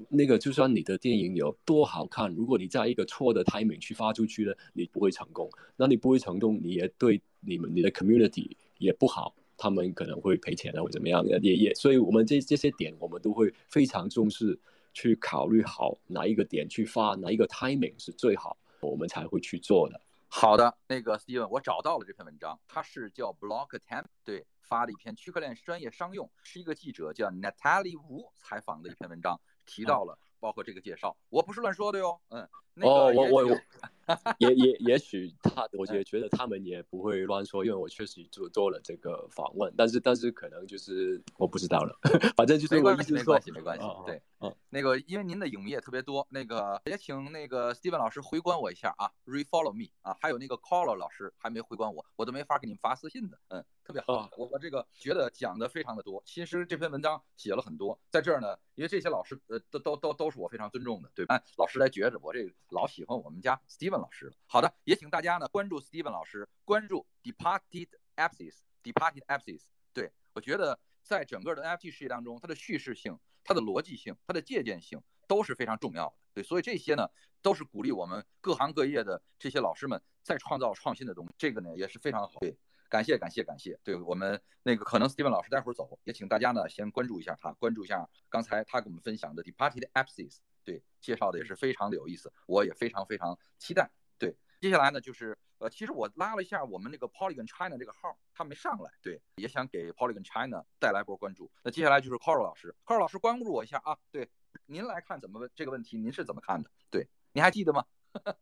那个就算你的电影有多好看，如果你在一个错的 timing 去发出去了，你不会成功。那你不会成功，你也对你们你的 community 也不好，他们可能会赔钱啊或怎么样的，也也。所以我们这这些点我们都会非常重视。去考虑好哪一个点去发，哪一个 timing 是最好，我们才会去做的。好的，那个 Steven，我找到了这篇文章，它是叫 Block Time 对发的一篇区块链专业商用，是一个记者叫 Natalie Wu 采访的一篇文章，提到了包括这个介绍，我不是乱说的哟，嗯。那个哦，我我 <laughs> 也也也许他，我也觉得他们也不会乱说，因为我确实做做了这个访问，但是但是可能就是我不知道了，<laughs> 反正就是没关系没关系没关系，对，嗯，那个因为您的影迷也特别多，那个也请那个 Steven 老师回关我一下啊，refollow me 啊，还有那个 Caller 老师还没回关我，我都没法给你们发私信的，嗯，特别好，我我这个觉得讲的非常的多，其实这篇文章写了很多，在这儿呢，因为这些老师呃都都都都是我非常尊重的，对吧？老师来觉着我这个。老喜欢我们家 Steven 老师。好的，也请大家呢关注 Steven 老师，关注 Departed Apps，Departed Apps。对我觉得在整个的 NFT 世界当中，它的叙事性、它的逻辑性、它的借鉴性都是非常重要的。对，所以这些呢都是鼓励我们各行各业的这些老师们在创造创新的东西。这个呢也是非常好。对，感谢感谢感谢。对我们那个可能 Steven 老师待会儿走，也请大家呢先关注一下他，关注一下刚才他给我们分享的 Departed Apps。对，介绍的也是非常的有意思，我也非常非常期待。对，接下来呢，就是呃，其实我拉了一下我们那个 Polygon China 这个号，他没上来，对，也想给 Polygon China 带来波关注。那接下来就是 Carl 老师，Carl 老师关注我一下啊。对，您来看怎么问这个问题，您是怎么看的？对，您还记得吗？<laughs>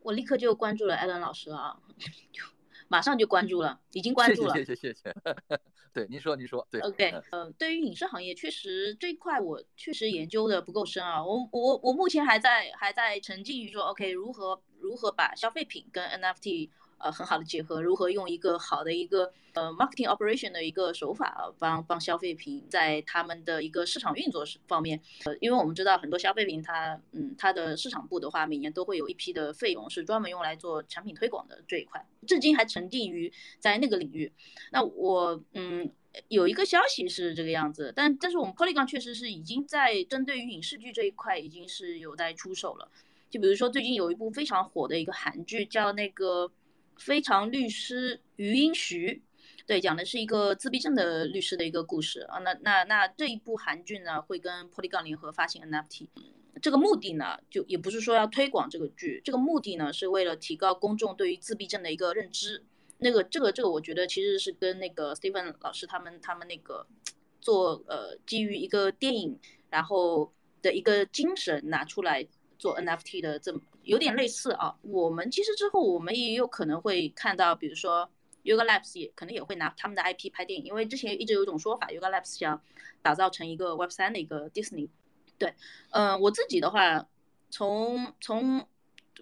我立刻就关注了 Allen 老师啊。<laughs> 马上就关注了，已经关注了。谢谢谢谢。对，您说您说。对。OK，呃，对于影视行业，确实这一块我确实研究的不够深啊。我我我目前还在还在沉浸于说，OK，如何如何把消费品跟 NFT。呃，很好的结合，如何用一个好的一个呃 marketing operation 的一个手法，帮帮消费品在他们的一个市场运作方面，呃，因为我们知道很多消费品它，嗯，它的市场部的话，每年都会有一批的费用是专门用来做产品推广的这一块，至今还沉浸于在那个领域。那我，嗯，有一个消息是这个样子，但但是我们 Polygon 确实是已经在针对于影视剧这一块已经是有在出手了，就比如说最近有一部非常火的一个韩剧叫那个。非常律师余英徐，对，讲的是一个自闭症的律师的一个故事啊。那那那这一部韩剧呢，会跟 Polygon 联合发行 NFT，这个目的呢，就也不是说要推广这个剧，这个目的呢，是为了提高公众对于自闭症的一个认知。那个这个这个，我觉得其实是跟那个 Steven 老师他们他们那个做呃基于一个电影然后的一个精神拿出来做 NFT 的这么。有点类似啊，我们其实之后我们也有可能会看到，比如说 Yoga Labs 也可能也会拿他们的 IP 拍电影，因为之前一直有一种说法，Yoga Labs 想打造成一个 Web 三的一个 Disney。对，嗯，我自己的话，从从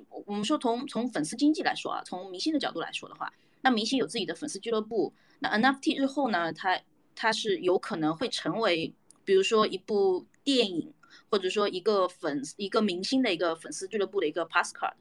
我们说从从粉丝经济来说啊，从明星的角度来说的话，那明星有自己的粉丝俱乐部，那 NFT 日后呢，它它是有可能会成为，比如说一部电影。或者说一个粉一个明星的一个粉丝俱乐部的一个 pass card，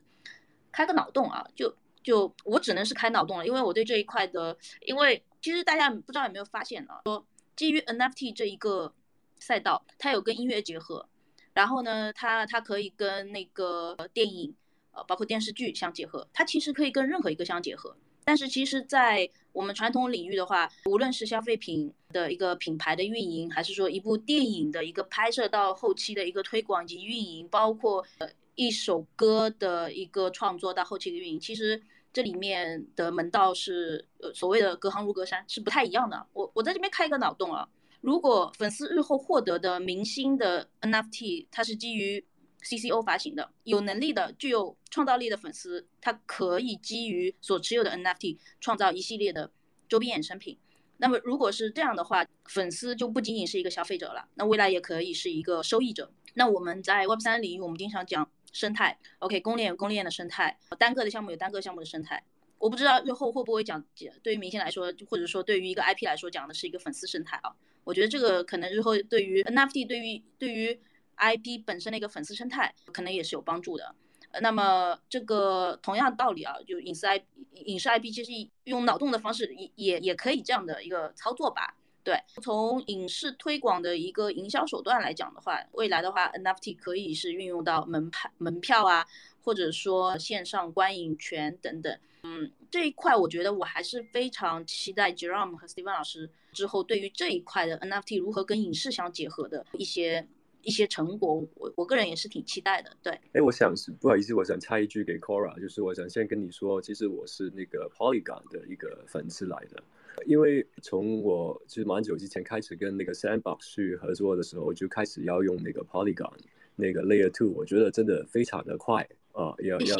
开个脑洞啊，就就我只能是开脑洞了，因为我对这一块的，因为其实大家不知道有没有发现啊，说基于 NFT 这一个赛道，它有跟音乐结合，然后呢，它它可以跟那个电影，呃，包括电视剧相结合，它其实可以跟任何一个相结合。但是其实，在我们传统领域的话，无论是消费品的一个品牌的运营，还是说一部电影的一个拍摄到后期的一个推广及运营，包括呃。一首歌的一个创作到后期的运营，其实这里面的门道是呃所谓的隔行如隔山，是不太一样的。我我在这边开一个脑洞啊，如果粉丝日后获得的明星的 NFT，它是基于 CCO 发行的，有能力的、具有创造力的粉丝，他可以基于所持有的 NFT 创造一系列的周边衍生品。那么如果是这样的话，粉丝就不仅仅是一个消费者了，那未来也可以是一个收益者。那我们在 Web 三领域，我们经常讲生态，OK，公链有公链的生态，单个的项目有单个项目的生态。我不知道日后会不会讲，对于明星来说，或者说对于一个 IP 来说，讲的是一个粉丝生态啊。我觉得这个可能日后对于 NFT，对于对于 IP 本身的一个粉丝生态，可能也是有帮助的。那么这个同样道理啊，就影视 IP 影视 IP 其实用脑洞的方式也也也可以这样的一个操作吧。对，从影视推广的一个营销手段来讲的话，未来的话 NFT 可以是运用到门派门票啊，或者说线上观影权等等。嗯，这一块我觉得我还是非常期待 Jerome 和 Steven 老师之后对于这一块的 NFT 如何跟影视相结合的一些。一些成果，我我个人也是挺期待的。对，哎，我想是不好意思，我想插一句给 Cora，就是我想先跟你说，其实我是那个 Polygon 的一个粉丝来的，因为从我其实蛮久之前开始跟那个 Sandbox 去合作的时候，就开始要用那个 Polygon 那个 Layer Two，我觉得真的非常的快啊，要要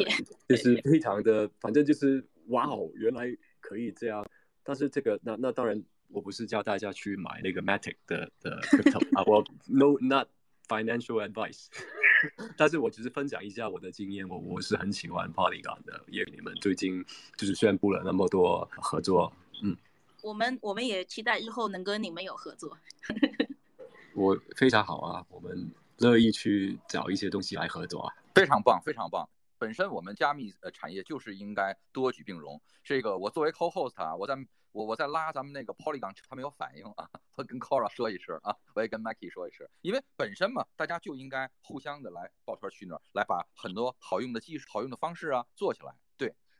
就是非常的，反正就是哇哦，原来可以这样。但是这个那那当然，我不是叫大家去买那个 Matic 的的 Crypto 啊，我 No Not。Financial advice，<laughs> 但是我只是分享一下我的经验，我我是很喜欢 Polygon 的，也你们最近就是宣布了那么多合作，嗯，我们我们也期待日后能跟你们有合作，<laughs> 我非常好啊，我们乐意去找一些东西来合作啊，非常棒，非常棒。本身我们加密呃产业就是应该多举并融。这个我作为 co-host 啊，我在我我在拉咱们那个 Polygon，他没有反应啊，我跟 Cora 说一声啊，我也跟 Mikey 说一声，因为本身嘛，大家就应该互相的来抱团取暖，来把很多好用的技术、好用的方式啊做起来。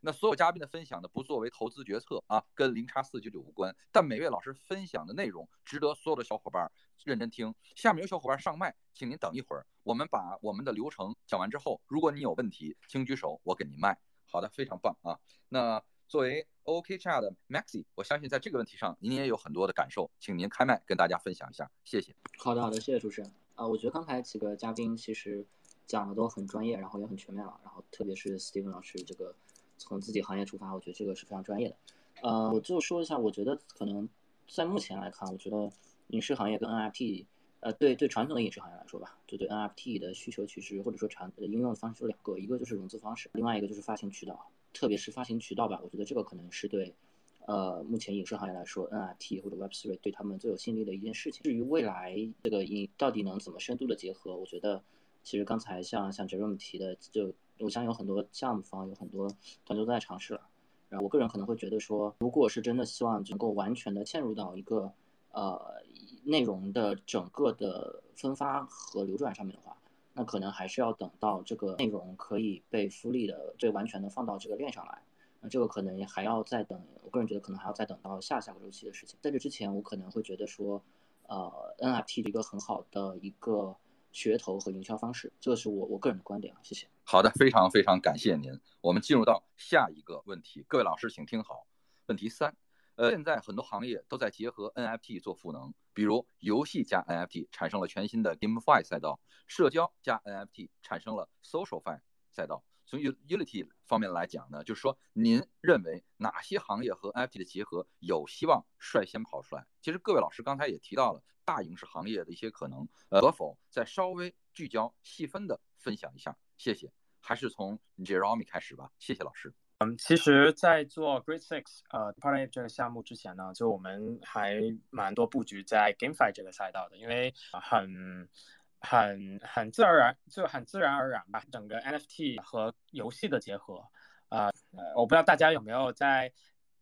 那所有嘉宾的分享呢，不作为投资决策啊，跟零叉四九九无关，但每位老师分享的内容值得所有的小伙伴认真听。下面有小伙伴上麦，请您等一会儿。我们把我们的流程讲完之后，如果你有问题，请举手，我给您麦。好的，非常棒啊。那作为 OK Chat 的 Maxi，我相信在这个问题上您也有很多的感受，请您开麦跟大家分享一下，谢谢。好的，好的，谢谢主持人。啊，我觉得刚才几个嘉宾其实讲的都很专业，然后也很全面了，然后特别是 Steven 老师这个从自己行业出发，我觉得这个是非常专业的。呃，我就说一下，我觉得可能在目前来看，我觉得影视行业跟 NFT。呃，对对，传统的影视行业来说吧，就对 NFT 的需求其实或者说传应用的方式有两个，一个就是融资方式，另外一个就是发行渠道，特别是发行渠道吧，我觉得这个可能是对，呃，目前影视行业来说，NFT 或者 Web3 对他们最有吸引力的一件事情。至于未来这个影到底能怎么深度的结合，我觉得其实刚才像像 Jerome 提的，就我相信有很多项目方有很多团队都在尝试了。然后我个人可能会觉得说，如果是真的希望能够完全的嵌入到一个呃。内容的整个的分发和流转上面的话，那可能还是要等到这个内容可以被复利的、最完全的放到这个链上来。那这个可能还要再等，我个人觉得可能还要再等到下下个周期的事情。在这之前，我可能会觉得说，呃，NFT 的一个很好的一个噱头和营销方式，这个是我我个人的观点啊。谢谢。好的，非常非常感谢您。我们进入到下一个问题，各位老师请听好。问题三。呃，现在很多行业都在结合 NFT 做赋能，比如游戏加 NFT 产生了全新的 GameFi 赛道，社交加 NFT 产生了 SocialFi 赛道。从 Utility 方面来讲呢，就是说您认为哪些行业和 NFT 的结合有希望率先跑出来？其实各位老师刚才也提到了大影视行业的一些可能，呃，可否再稍微聚焦细分的分享一下？谢谢。还是从 Jeremy 开始吧。谢谢老师。嗯，其实，在做 Great Six 呃 Partner 这个项目之前呢，就我们还蛮多布局在 GameFi 这个赛道的，因为很很很自然而然，就很自然而然吧，整个 NFT 和游戏的结合，啊，我不知道大家有没有在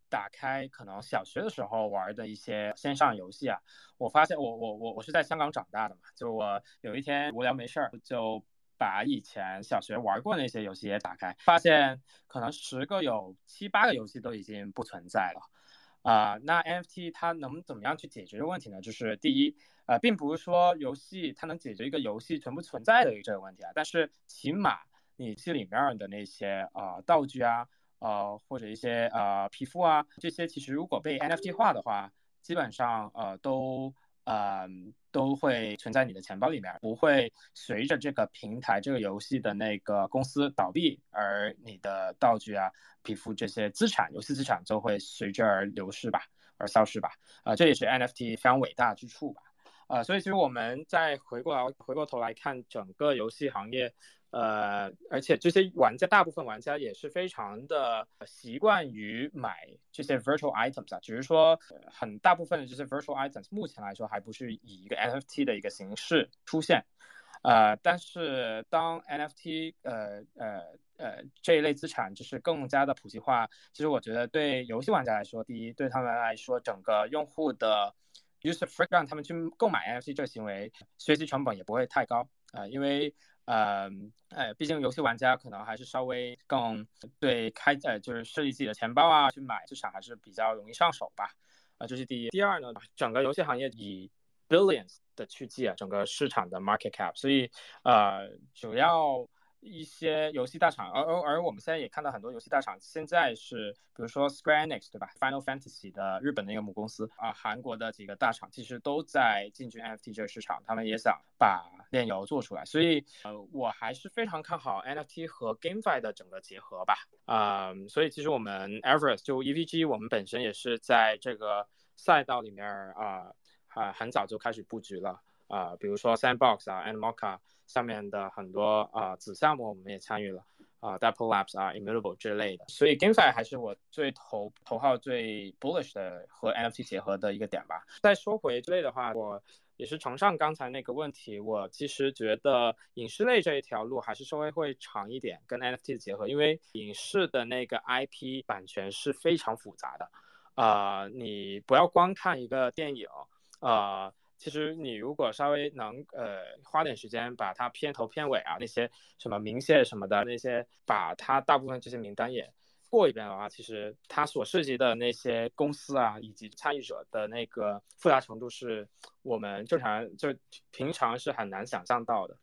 打开可能小学的时候玩的一些线上游戏啊？我发现我我我我是在香港长大的嘛，就我有一天无聊没事儿就。把以前小学玩过那些游戏也打开，发现可能十个有七八个游戏都已经不存在了。啊，那 NFT 它能怎么样去解决这个问题呢？就是第一，呃，并不是说游戏它能解决一个游戏存不存在的这个问题啊，但是起码你这里面的那些啊道具啊，呃或者一些呃皮肤啊，这些其实如果被 NFT 化的话，基本上呃都呃都会存在你的钱包里面，不会随着这个平台这个游戏的那个公司倒闭，而你的道具啊、皮肤这些资产、游戏资产就会随之而流失吧，而消失吧。啊，这也是 NFT 非常伟大之处吧。啊，所以其实我们再回过来回过头来看整个游戏行业。呃，而且这些玩家，大部分玩家也是非常的习惯于买这些 virtual items 啊，只是说很大部分的这些 virtual items 目前来说还不是以一个 NFT 的一个形式出现，呃，但是当 NFT 呃呃呃这一类资产就是更加的普及化，其实我觉得对游戏玩家来说，第一对他们来说，整个用户的 user f r e e 让他们去购买 NFT 这个行为，学习成本也不会太高啊，因为。呃，哎，毕竟游戏玩家可能还是稍微更对开呃，就是设计自己的钱包啊，去买至少还是比较容易上手吧。啊，这是第一。第二呢，整个游戏行业以 billions 的去计啊，整个市场的 market cap，所以呃，主要。一些游戏大厂，而而而我们现在也看到很多游戏大厂，现在是比如说 Square Enix 对吧？Final Fantasy 的日本的一个母公司啊，韩国的几个大厂其实都在进军 NFT 这个市场，他们也想把炼油做出来，所以呃，我还是非常看好 NFT 和 GameFi 的整个结合吧。啊，所以其实我们 Everest 就 EVG，我们本身也是在这个赛道里面啊，很很早就开始布局了啊，比如说 Sandbox 啊，Animoca。上面的很多啊子项目我们也参与了啊，Dapple Labs 啊，Immutable 之类的，所以 GameFi 还是我最头头号最 bullish 的和 NFT 结合的一个点吧。再说回这类的话，我也是承上刚才那个问题，我其实觉得影视类这一条路还是稍微会长一点，跟 NFT 的结合，因为影视的那个 IP 版权是非常复杂的，啊，你不要光看一个电影，啊。其实你如果稍微能呃花点时间把它片头片尾啊那些什么明线什么的那些把它大部分这些名单也过一遍的话，其实它所涉及的那些公司啊以及参与者的那个复杂程度是我们正常就平常是很难想象到的，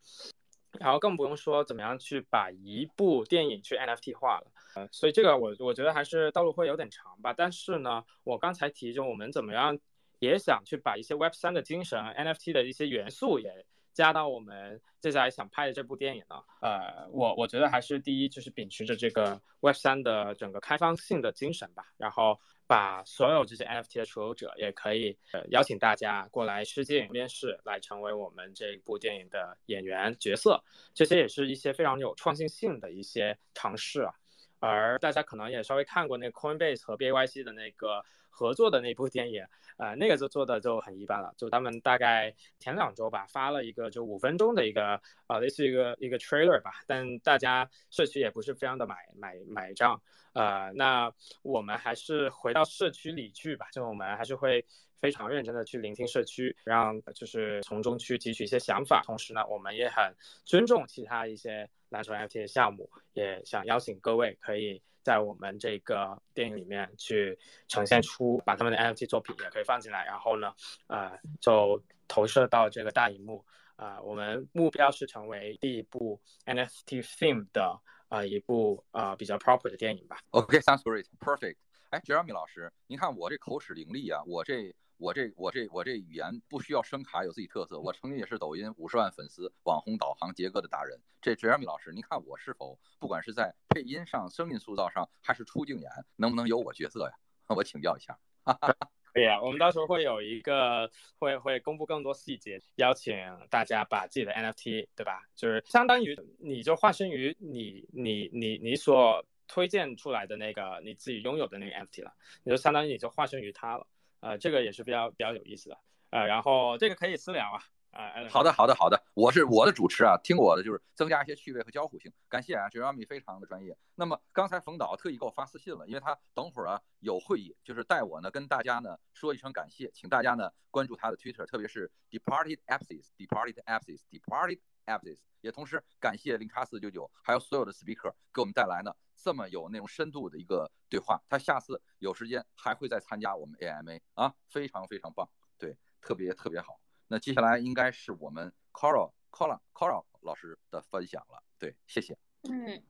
然后更不用说怎么样去把一部电影去 NFT 化了，呃，所以这个我我觉得还是道路会有点长吧。但是呢，我刚才提就我们怎么样。也想去把一些 Web 三的精神、NFT 的一些元素也加到我们接下来想拍的这部电影呢。呃，我我觉得还是第一就是秉持着这个 Web 三的整个开放性的精神吧，然后把所有这些 NFT 的持有者也可以邀请大家过来试镜面试，来成为我们这部电影的演员角色。这些也是一些非常有创新性的一些尝试啊。而大家可能也稍微看过那个 Coinbase 和 BYC 的那个。合作的那部电影，呃，那个就做的就很一般了。就他们大概前两周吧，发了一个就五分钟的一个，呃，类似一个一个 trailer 吧。但大家社区也不是非常的买买买账，呃，那我们还是回到社区里去吧。就我们还是会非常认真的去聆听社区，让就是从中去汲取一些想法。同时呢，我们也很尊重其他一些篮球 NFT 的项目，也想邀请各位可以。在我们这个电影里面去呈现出，把他们的 NFT 作品也可以放进来，然后呢，呃，就投射到这个大荧幕。啊，我们目标是成为第一部 NFT theme 的啊一部啊比较 proper 的电影吧。OK，sounds great，perfect。哎，Jeremy 老师，您看我这口齿伶俐啊，我这。我这我这我这语言不需要声卡，有自己特色。我曾经也是抖音五十万粉丝、网红导航杰哥的达人。这 Jeremy 老师，您看我是否不管是在配音上、声音塑造上，还是出镜演，能不能有我角色呀？<laughs> 我请教一下。<laughs> 可以啊，我们到时候会有一个会会公布更多细节，邀请大家把自己的 NFT 对吧？就是相当于你就化身于你你你你所推荐出来的那个你自己拥有的那个 NFT 了，你就相当于你就化身于他了。呃，这个也是比较比较有意思的，呃，然后这个可以私聊啊，啊，好的，好的，好的，我是我的主持啊，听我的就是增加一些趣味和交互性，感谢啊，Jeremy 非常的专业。那么刚才冯导特意给我发私信了，因为他等会儿啊有会议，就是带我呢跟大家呢说一声感谢，请大家呢关注他的 Twitter，特别是 Departed Apps，Departed Apps，Departed Apps，也同时感谢零叉四九九，还有所有的 Speaker 给我们带来呢。这么有那种深度的一个对话，他下次有时间还会再参加我们 AMA 啊，非常非常棒，对，特别特别好。那接下来应该是我们 Coral Coral Coral 老师的分享了，对，谢谢。嗯，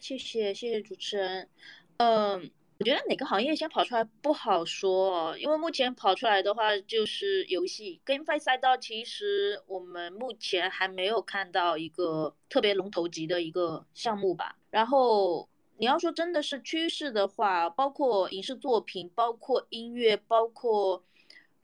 谢谢谢谢主持人。嗯，我觉得哪个行业先跑出来不好说，因为目前跑出来的话就是游戏 GameFi 赛道，其实我们目前还没有看到一个特别龙头级的一个项目吧。然后你要说真的是趋势的话，包括影视作品，包括音乐，包括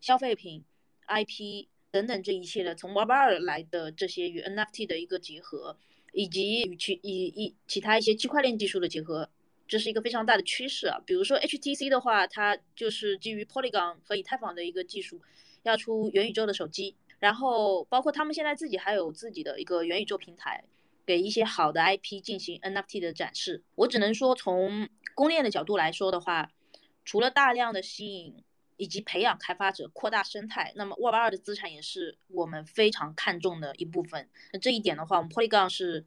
消费品、IP 等等这一切的，从 Web 二来的这些与 NFT 的一个结合。以及与其以以其他一些区块链技术的结合，这是一个非常大的趋势啊。比如说 HTC 的话，它就是基于 Polygon 和以太坊的一个技术，要出元宇宙的手机。然后包括他们现在自己还有自己的一个元宇宙平台，给一些好的 IP 进行 NFT 的展示。我只能说，从公链的角度来说的话，除了大量的吸引。以及培养开发者、扩大生态，那么 Web 二的资产也是我们非常看重的一部分。那这一点的话，我们 Polygon 是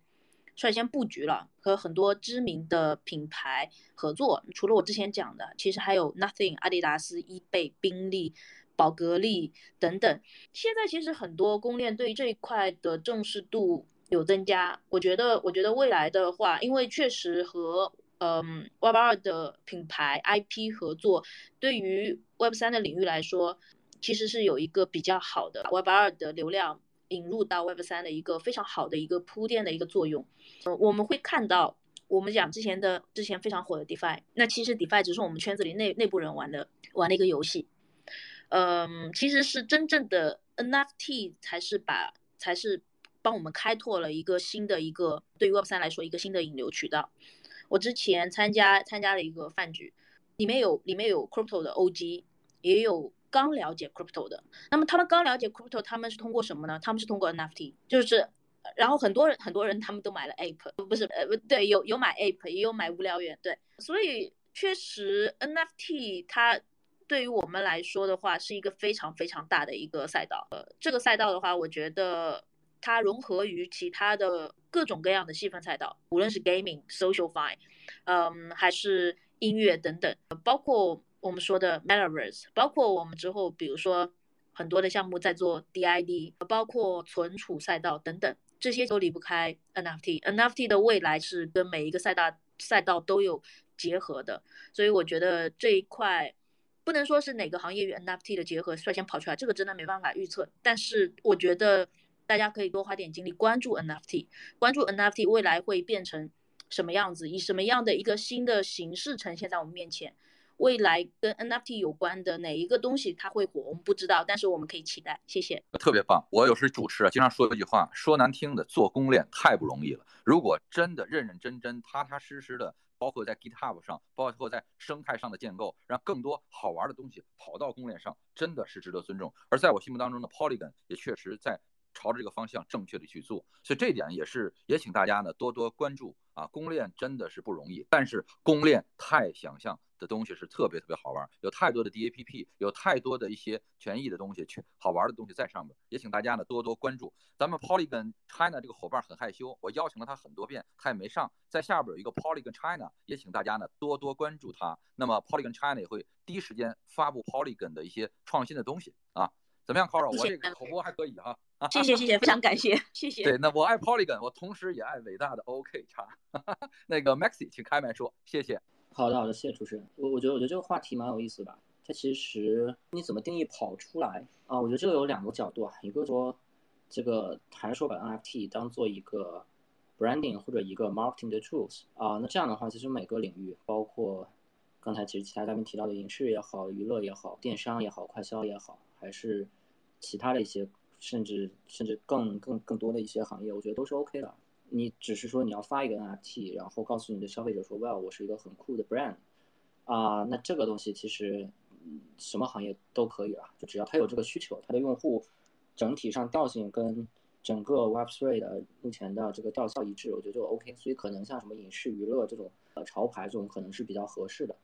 率先布局了，和很多知名的品牌合作。除了我之前讲的，其实还有 Nothing、阿迪达斯、易贝、宾利、宝格丽等等。现在其实很多公链对于这一块的重视度有增加。我觉得，我觉得未来的话，因为确实和嗯，Web 二的品牌 IP 合作，对于 Web 三的领域来说，其实是有一个比较好的 Web 二的流量引入到 Web 三的一个非常好的一个铺垫的一个作用。呃，我们会看到，我们讲之前的之前非常火的 DeFi，那其实 DeFi 只是我们圈子里内内部人玩的玩的一个游戏。嗯，其实是真正的 NFT 才是把才是帮我们开拓了一个新的一个对于 Web 三来说一个新的引流渠道。我之前参加参加了一个饭局，里面有里面有 crypto 的 OG，也有刚了解 crypto 的。那么他们刚了解 crypto，他们是通过什么呢？他们是通过 NFT，就是，然后很多人很多人他们都买了 Ape，不是呃不对，有有买 Ape，也有买无聊猿，对。所以确实 NFT 它对于我们来说的话是一个非常非常大的一个赛道。呃，这个赛道的话，我觉得。它融合于其他的各种各样的细分赛道，无论是 gaming、social fine，嗯，还是音乐等等，包括我们说的 metaverse，包括我们之后比如说很多的项目在做 DID，包括存储赛道等等，这些都离不开 NFT。NFT 的未来是跟每一个赛道赛道都有结合的，所以我觉得这一块不能说是哪个行业与 NFT 的结合率先跑出来，这个真的没办法预测。但是我觉得。大家可以多花点精力关注 NFT，关注 NFT 未来会变成什么样子，以什么样的一个新的形式呈现在我们面前。未来跟 NFT 有关的哪一个东西它会火，我们不知道，但是我们可以期待。谢谢。特别棒！我有时主持啊，经常说一句话，说难听的，做公链太不容易了。如果真的认认真真、踏踏实实的，包括在 GitHub 上，包括在生态上的建构，让更多好玩的东西跑到公链上，真的是值得尊重。而在我心目当中的 Polygon 也确实在。朝着这个方向正确的去做，所以这一点也是也请大家呢多多关注啊。公链真的是不容易，但是公链太想象的东西是特别特别好玩，有太多的 DAPP，有太多的一些权益的东西，去好玩的东西在上面，也请大家呢多多关注。咱们 Polygon China 这个伙伴很害羞，我邀请了他很多遍，他也没上，在下边有一个 Polygon China，也请大家呢多多关注他。那么 Polygon China 也会第一时间发布 Polygon 的一些创新的东西啊。怎么样，Carl？我这个口播还可以哈。<laughs> 谢谢谢谢，非常感谢，谢谢。对，那我爱 Polygon，我同时也爱伟大的 OK 叉。<laughs> 那个 Maxi，请开麦说，谢谢。好的好的，谢谢主持人。我我觉得我觉得这个话题蛮有意思的。它其实你怎么定义跑出来啊？我觉得这个有两个角度啊，一个说这个还是说把 NFT 当做一个 branding 或者一个 marketing 的 tools 啊。那这样的话，其实每个领域，包括刚才其实其他嘉宾提到的影视也好、娱乐也好、电商也好、快销也好，还是其他的一些。甚至甚至更更更多的一些行业，我觉得都是 OK 的。你只是说你要发一个 NFT，然后告诉你的消费者说，Well，我是一个很酷的 brand，啊，那这个东西其实什么行业都可以了，就只要他有这个需求，他的用户整体上调性跟整个 Web3 的目前的这个调效一致，我觉得就 OK。所以可能像什么影视娱乐这种呃潮牌这种，可能是比较合适的。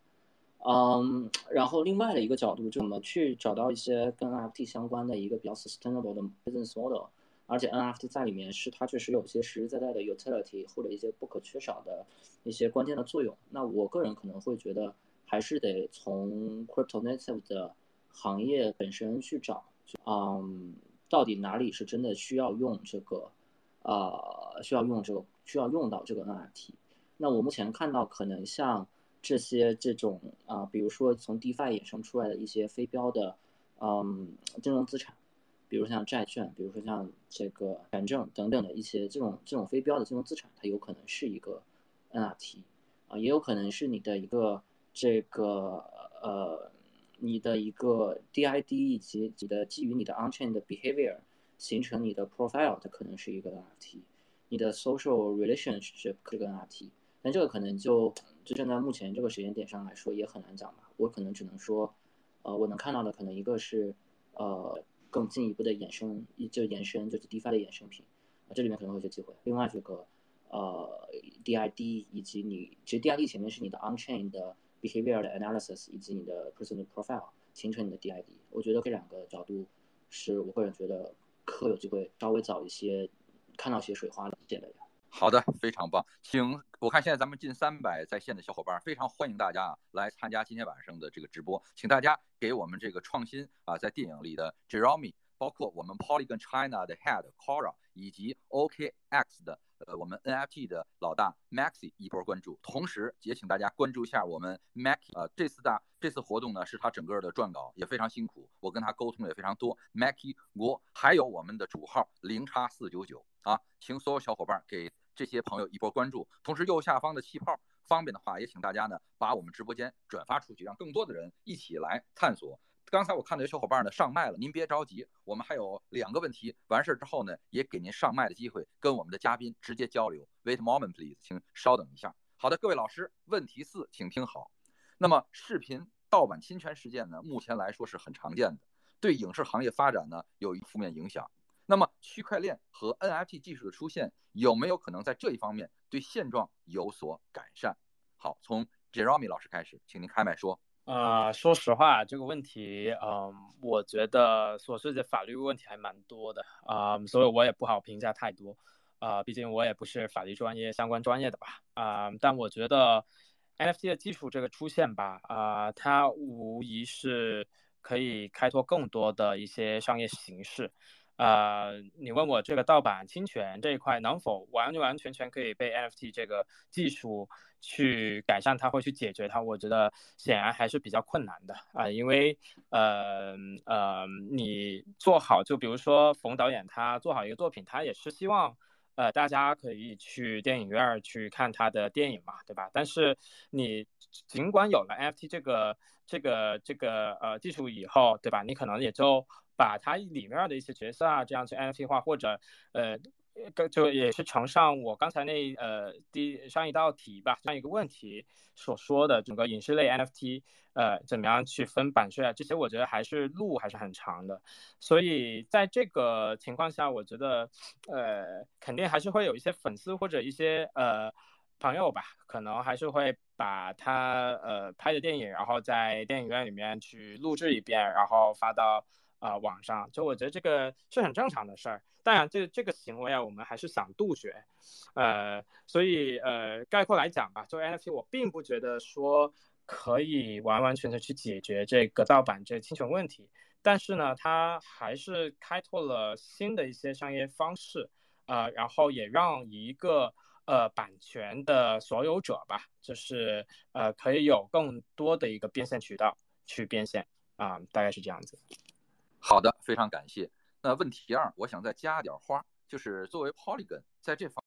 嗯，然后另外的一个角度，就怎么去找到一些跟 NFT 相关的一个比较 sustainable 的 business model，而且 NFT 在里面是它确实有些实实在在的 utility 或者一些不可缺少的一些关键的作用。那我个人可能会觉得，还是得从 crypto native 的行业本身去找，嗯，到底哪里是真的需要用这个，呃，需要用这个需要用到这个 NFT。那我目前看到，可能像这些这种啊，比如说从 DeFi 衍生出来的一些非标的，嗯，金融资产，比如像债券，比如说像这个权证等等的一些这种这种非标的金融资产，它有可能是一个 NFT 啊，也有可能是你的一个这个呃，你的一个 DID 以及你的基于你的 Onchain 的 behavior 形成你的 profile，它可能是一个 NFT，你的 social relationship 这个 NFT。但这个可能就就站在目前这个时间点上来说也很难讲吧。我可能只能说，呃，我能看到的可能一个是，呃，更进一步的衍生，就延伸就是 DeFi 的衍生品，啊，这里面可能会有些机会。另外这个，呃，DID 以及你其实 DID 前面是你的 Onchain 的 behavior 的 analysis 以及你的 personal profile 形成你的 DID。我觉得这两个角度是我个人觉得可有机会稍微早一些看到些水花的这类的。好的，非常棒，请我看现在咱们近三百在线的小伙伴，非常欢迎大家啊来参加今天晚上的这个直播，请大家给我们这个创新啊在电影里的 Jeremy，包括我们 Polygon China 的 Head Cora 以及 OKX 的呃我们 NFT 的老大 Maxi 一波关注，同时也请大家关注一下我们 Maxi 啊这次大这次活动呢是他整个的撰稿也非常辛苦，我跟他沟通也非常多，Maxi 国还有我们的主号零叉四九九。啊，请所有小伙伴给。这些朋友一波关注，同时右下方的气泡，方便的话也请大家呢把我们直播间转发出去，让更多的人一起来探索。刚才我看到有小伙伴呢上麦了，您别着急，我们还有两个问题，完事儿之后呢也给您上麦的机会，跟我们的嘉宾直接交流。Wait a moment, please，请稍等一下。好的，各位老师，问题四，请听好。那么视频盗版侵权事件呢，目前来说是很常见的，对影视行业发展呢有一负面影响。那么，区块链和 NFT 技术的出现有没有可能在这一方面对现状有所改善？好，从 Jeremy 老师开始，请您开麦说。啊，说实话，这个问题，嗯，我觉得所涉及的法律问题还蛮多的啊，所以我也不好评价太多啊，毕竟我也不是法律专业相关专业的吧啊，但我觉得 NFT 的技术这个出现吧啊，它无疑是可以开拓更多的一些商业形式。呃，你问我这个盗版侵权这一块能否完完全全可以被 NFT 这个技术去改善它或去解决它？我觉得显然还是比较困难的啊，因为呃呃，你做好，就比如说冯导演他做好一个作品，他也是希望呃大家可以去电影院去看他的电影嘛，对吧？但是你尽管有了 NFT 这个这个这个呃技术以后，对吧？你可能也就。把它里面的一些角色啊，这样去 NFT 化，或者呃，跟就也是承上我刚才那呃第上一道题吧，这样一个问题所说的整个影视类 NFT，呃，怎么样去分版税啊？这些我觉得还是路还是很长的。所以在这个情况下，我觉得呃，肯定还是会有一些粉丝或者一些呃朋友吧，可能还是会把他呃拍的电影，然后在电影院里面去录制一遍，然后发到。啊，网上。就我觉得这个是很正常的事儿，当然这这个行为啊，我们还是想杜绝，呃，所以呃，概括来讲吧，作为 NFT，我并不觉得说可以完完全全去解决这个盗版这侵权问题，但是呢，它还是开拓了新的一些商业方式，呃，然后也让一个呃版权的所有者吧，就是呃可以有更多的一个变现渠道去变现。啊，大概是这样子。好的，非常感谢。那问题二，我想再加点花，就是作为 Polygon 在这方，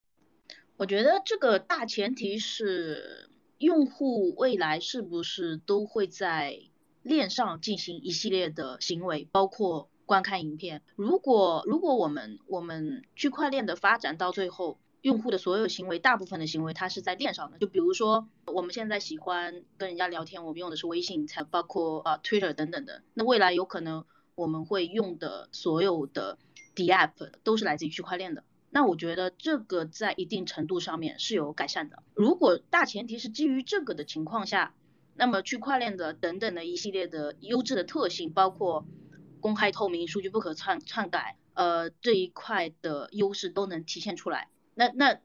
我觉得这个大前提是用户未来是不是都会在链上进行一系列的行为，包括观看影片。如果如果我们我们区块链的发展到最后，用户的所有行为，大部分的行为它是在链上的，就比如说我们现在喜欢跟人家聊天，我们用的是微信，才包括啊 Twitter 等等的，那未来有可能。我们会用的所有的 D App 都是来自于区块链的，那我觉得这个在一定程度上面是有改善的。如果大前提是基于这个的情况下，那么区块链的等等的一系列的优质的特性，包括公开透明、数据不可篡篡改，呃这一块的优势都能体现出来。那那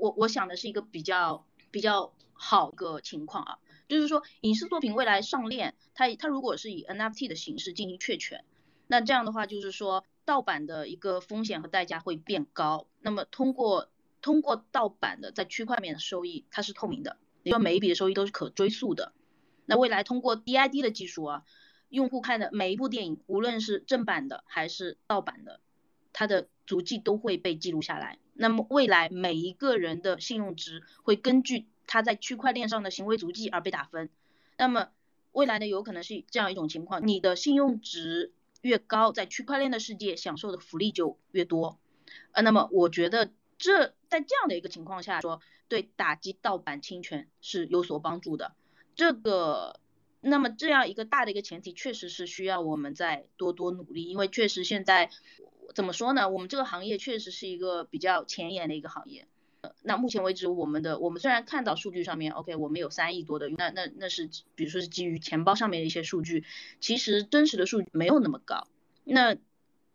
我我想的是一个比较比较好个情况啊，就是说影视作品未来上链，它它如果是以 NFT 的形式进行确权。那这样的话，就是说盗版的一个风险和代价会变高。那么通过通过盗版的在区块链的收益它是透明的，也就每一笔的收益都是可追溯的。那未来通过 DID 的技术啊，用户看的每一部电影，无论是正版的还是盗版的，它的足迹都会被记录下来。那么未来每一个人的信用值会根据他在区块链上的行为足迹而被打分。那么未来呢，有可能是这样一种情况：你的信用值越高，在区块链的世界享受的福利就越多。呃，那么我觉得这在这样的一个情况下说，对打击盗版侵权是有所帮助的。这个，那么这样一个大的一个前提，确实是需要我们再多多努力，因为确实现在怎么说呢？我们这个行业确实是一个比较前沿的一个行业。那目前为止，我们的我们虽然看到数据上面，OK，我们有三亿多的，那那那是比如说是基于钱包上面的一些数据，其实真实的数据没有那么高。那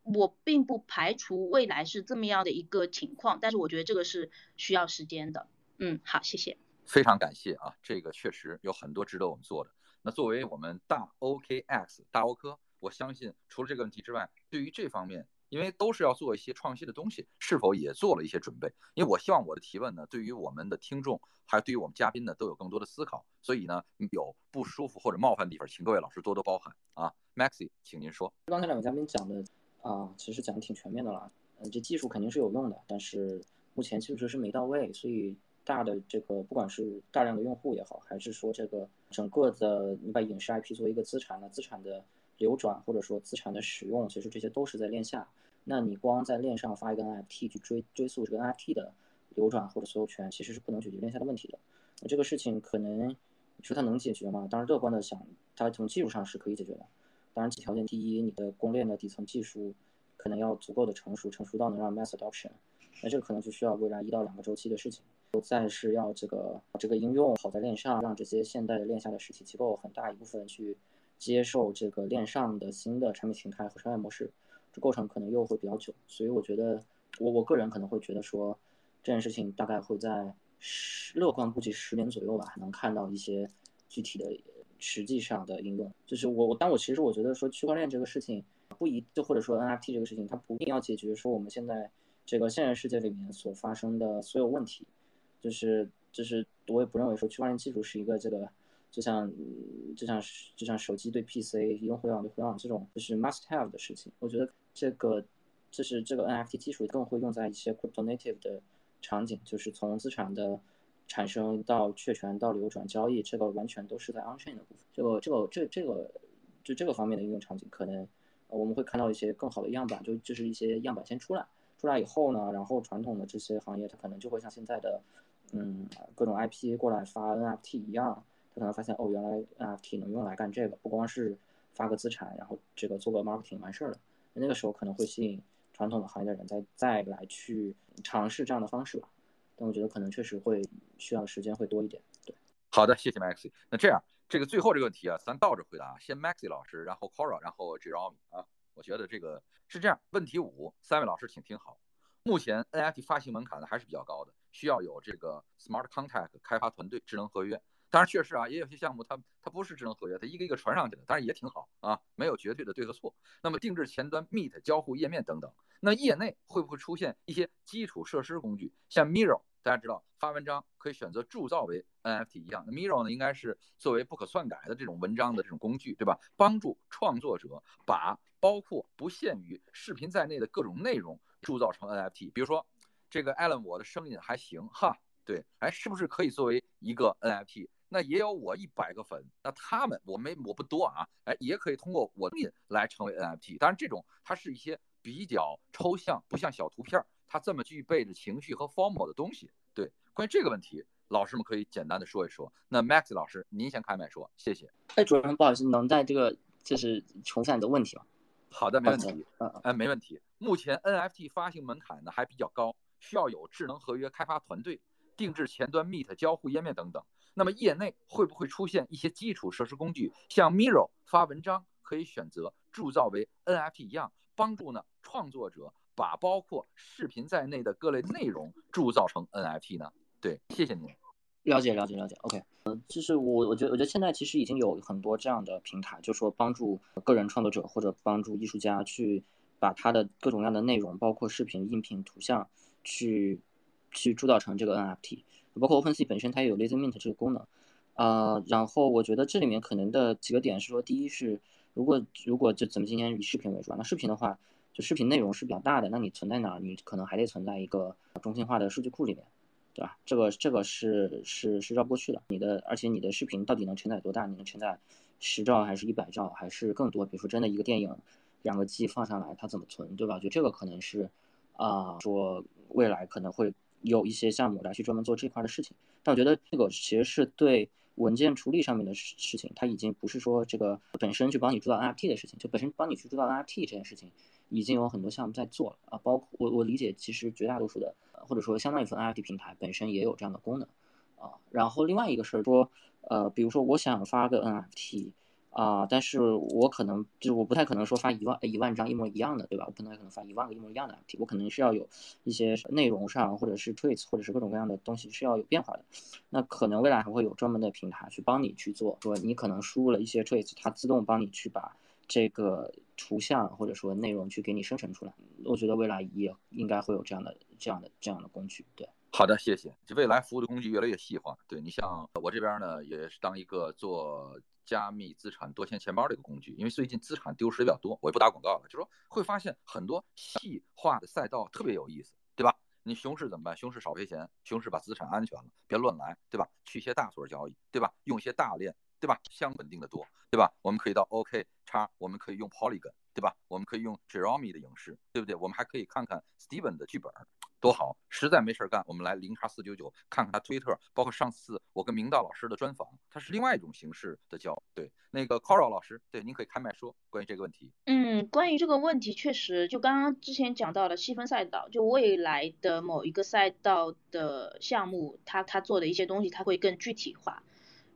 我并不排除未来是这么样的一个情况，但是我觉得这个是需要时间的。嗯，好，谢谢。非常感谢啊，这个确实有很多值得我们做的。那作为我们大 OKX 大欧科，我相信除了这个问题之外，对于这方面，因为都是要做一些创新的东西，是否也做了一些准备？因为我希望我的提问呢，对于我们的听众，还有对于我们嘉宾呢，都有更多的思考。所以呢，有不舒服或者冒犯的地方，请各位老师多多包涵啊。Maxi，请您说。刚才两位嘉宾讲的啊，其实讲的挺全面的了。嗯，这技术肯定是有用的，但是目前技术设施没到位，所以。大的这个，不管是大量的用户也好，还是说这个整个的你把影视 IP 作为一个资产呢，资产的流转或者说资产的使用，其实这些都是在链下。那你光在链上发一个 NFT 去追追溯这个 NFT 的流转或者所有权，其实是不能解决链下的问题的。那这个事情可能你说它能解决吗？当然乐观的想，它从技术上是可以解决的。当然几条件，第一，你的公链的底层技术可能要足够的成熟，成熟到能让 mass adoption。那这个可能就需要未来一到两个周期的事情。再是要这个这个应用好在链上，让这些现代的链下的实体机构很大一部分去接受这个链上的新的产品形态和商业模式，这过程可能又会比较久。所以我觉得，我我个人可能会觉得说，这件事情大概会在十乐观估计十年左右吧，还能看到一些具体的实际上的应用。就是我我，但我其实我觉得说区块链这个事情不一，就或者说 NFT 这个事情，它不一定要解决说我们现在这个现实世界里面所发生的所有问题。就是就是，我也不认为说区块链技术是一个这个，就像就像就像手机对 PC、移动互联网对互联网这种就是 must have 的事情。我觉得这个就是这个 NFT 技术更会用在一些 crypto native 的场景，就是从资产的产生到确权到流转交易，这个完全都是在 on chain 的部分。这个这个这这个就这个方面的应用场景，可能我们会看到一些更好的样板，就就是一些样板先出来，出来以后呢，然后传统的这些行业它可能就会像现在的。嗯，各种 IP 过来发 NFT 一样，可能发现哦，原来 NFT 能用来干这个，不光是发个资产，然后这个做个 marketing 完事儿了。那个时候可能会吸引传统的行业的人再再来去尝试这样的方式吧。但我觉得可能确实会需要时间会多一点。对，好的，谢谢 Maxi。那这样，这个最后这个问题啊，咱倒着回答，先 Maxi 老师，然后 Cora，然后 Jerome 啊。我觉得这个是这样。问题五，三位老师请听好。目前 NFT 发行门槛呢还是比较高的。需要有这个 smart contract 开发团队智能合约，当然确实啊，也有些项目它它不是智能合约，它一个一个传上去的，当然也挺好啊，没有绝对的对和错。那么定制前端 meet 交互页面等等，那业内会不会出现一些基础设施工具，像 Miro，大家知道发文章可以选择铸造为 NFT 一样，那 Miro 呢应该是作为不可篡改的这种文章的这种工具，对吧？帮助创作者把包括不限于视频在内的各种内容铸造成 NFT，比如说。这个 Allen，我的声音还行哈，对，哎，是不是可以作为一个 NFT？那也有我一百个粉，那他们我没我不多啊，哎，也可以通过我的来成为 NFT。当然，这种它是一些比较抽象，不像小图片，它这么具备着情绪和 formal 的东西。对，关于这个问题，老师们可以简单的说一说。那 Max 老师，您先开麦说，谢谢。哎，主任，不好意思，能在这个就是重复你的问题吗？好的，没问题。嗯，哎，没问题。目前 NFT 发行门槛呢还比较高。需要有智能合约开发团队、定制前端 Meet 交互页面等等。那么业内会不会出现一些基础设施工具，像 Miro 发文章可以选择铸造为 NFT 一样，帮助呢创作者把包括视频在内的各类内容铸造成 NFT 呢？对，谢谢您。了解，了解，了解。OK，嗯，就是我，我觉得，我觉得现在其实已经有很多这样的平台，就说帮助个人创作者或者帮助艺术家去把他的各种各样的内容，包括视频、音频、图像。去去铸造成这个 NFT。包括 OpenSea 本身它也有 Lazy Mint 这个功能，啊，然后我觉得这里面可能的几个点是说，第一是如果如果就咱们今天以视频为主啊，那视频的话，就视频内容是比较大的，那你存在哪儿，你可能还得存在一个中心化的数据库里面，对吧？这个这个是是是绕不过去的。你的而且你的视频到底能承载多大？你能承载十兆还是一百兆还是更多？比如说真的一个电影两个 G 放上来，它怎么存，对吧？就这个可能是啊，说未来可能会。有一些项目来去专门做这块的事情，但我觉得这个其实是对文件处理上面的事事情，它已经不是说这个本身去帮你做到 NFT 的事情，就本身帮你去做到 NFT 这件事情，已经有很多项目在做了啊。包括我我理解，其实绝大多数的或者说相当一部分 NFT 平台本身也有这样的功能啊。然后另外一个是说，呃，比如说我想发个 NFT。啊，但是我可能就是我不太可能说发一万一万张一模一样的，对吧？我不太可能发一万个一模一样的我可能是要有一些内容上或者是 tweets 或者是各种各样的东西是要有变化的。那可能未来还会有专门的平台去帮你去做，说你可能输入了一些 tweets，它自动帮你去把这个图像或者说内容去给你生成出来。我觉得未来也应该会有这样的这样的这样的工具。对，好的，谢谢。未来服务的工具越来越细化。对你像我这边呢，也是当一个做。加密资产多钱钱包的一个工具，因为最近资产丢失的比较多，我也不打广告了，就说会发现很多细化的赛道特别有意思，对吧？你熊市怎么办？熊市少赔钱，熊市把资产安全了，别乱来，对吧？去一些大所交易，对吧？用一些大链，对吧？相稳定的多，对吧？我们可以到 OK 叉，我们可以用 Polygon，对吧？我们可以用 Jeremy 的影视，对不对？我们还可以看看 Steven 的剧本。多好！实在没事干，我们来零叉四九九看看他推特，包括上次我跟明道老师的专访，他是另外一种形式的交对，那个 Coral 老师，对，您可以开麦说关于这个问题。嗯，关于这个问题，确实就刚刚之前讲到的细分赛道，就未来的某一个赛道的项目，他他做的一些东西，他会更具体化。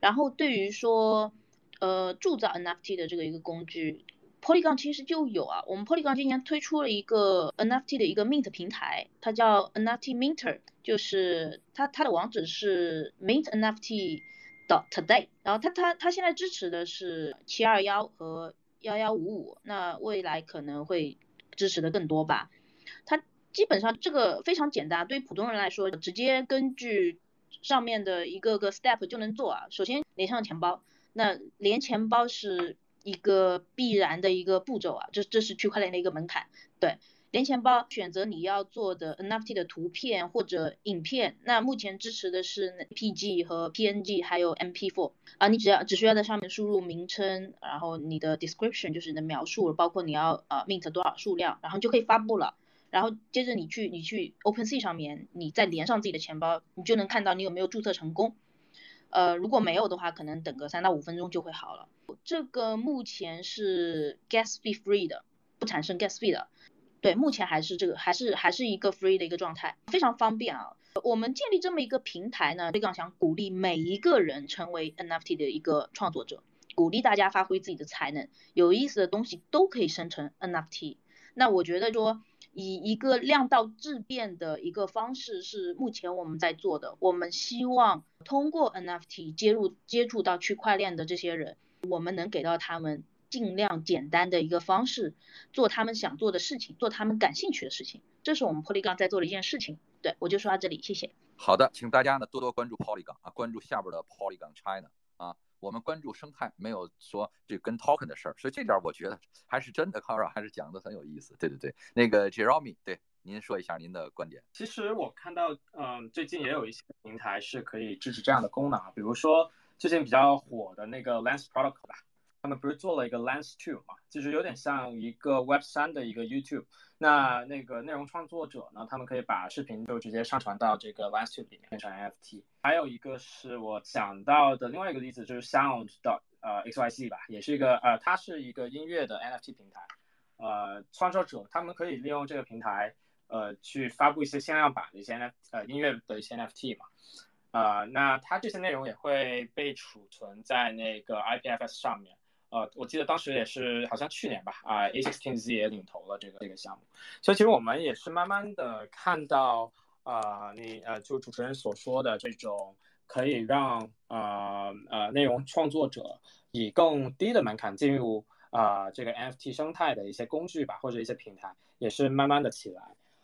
然后对于说，呃，铸造 NFT 的这个一个工具。Polygon 其实就有啊，我们 Polygon 今年推出了一个 NFT 的一个 Mint 平台，它叫 NFT Minter，就是它它的网址是 Mint NFT 的 Today，然后它它它现在支持的是七二幺和幺幺五五，那未来可能会支持的更多吧。它基本上这个非常简单，对于普通人来说，直接根据上面的一个个 step 就能做啊。首先连上钱包，那连钱包是。一个必然的一个步骤啊，这这是区块链的一个门槛。对，连钱包选择你要做的 NFT 的图片或者影片，那目前支持的是 PG 和 PNG 还有 MP4 啊，你只要只需要在上面输入名称，然后你的 description 就是你的描述，包括你要呃 mint 多少数量，然后就可以发布了。然后接着你去你去 OpenSea 上面，你再连上自己的钱包，你就能看到你有没有注册成功。呃，如果没有的话，可能等个三到五分钟就会好了。这个目前是 gas fee free 的，不产生 gas fee 的。对，目前还是这个，还是还是一个 free 的一个状态，非常方便啊。我们建立这么一个平台呢，非常想鼓励每一个人成为 NFT 的一个创作者，鼓励大家发挥自己的才能，有意思的东西都可以生成 NFT。那我觉得说。以一个量到质变的一个方式是目前我们在做的。我们希望通过 NFT 接入接触到区块链的这些人，我们能给到他们尽量简单的一个方式，做他们想做的事情，做他们感兴趣的事情。这是我们 Polygon 在做的一件事情。对我就说到这里，谢谢。好的，请大家呢多多关注 Polygon 啊，关注下边的 Polygon China 啊。我们关注生态，没有说这跟 token 的事儿，所以这点我觉得还是真的 c a r a 还是讲的很有意思。对对对，那个 Jeremy，对，您说一下您的观点。其实我看到，嗯，最近也有一些平台是可以支持这样的功能，比如说最近比较火的那个 Lens Protocol 吧。他们不是做了一个 Lens Two 嘛，就是有点像一个 Web 三的一个 YouTube。那那个内容创作者呢，他们可以把视频就直接上传到这个 Lens Two 里面变成 NFT。还有一个是我想到的另外一个例子，就是 Sound 的呃 XYZ 吧，也是一个呃，它是一个音乐的 NFT 平台。呃，创作者他们可以利用这个平台呃去发布一些限量版的一些 NFT 呃音乐的一些 NFT 嘛。呃，那它这些内容也会被储存在那个 IPFS 上面。呃，我记得当时也是好像去年吧，啊，A16Z 也领投了这个这个项目，所以其实我们也是慢慢的看到，啊，你呃，就主持人所说的这种可以让呃呃内容创作者以更低的门槛进入啊这个 NFT 生态的一些工具吧，或者一些平台，也是慢慢的起来，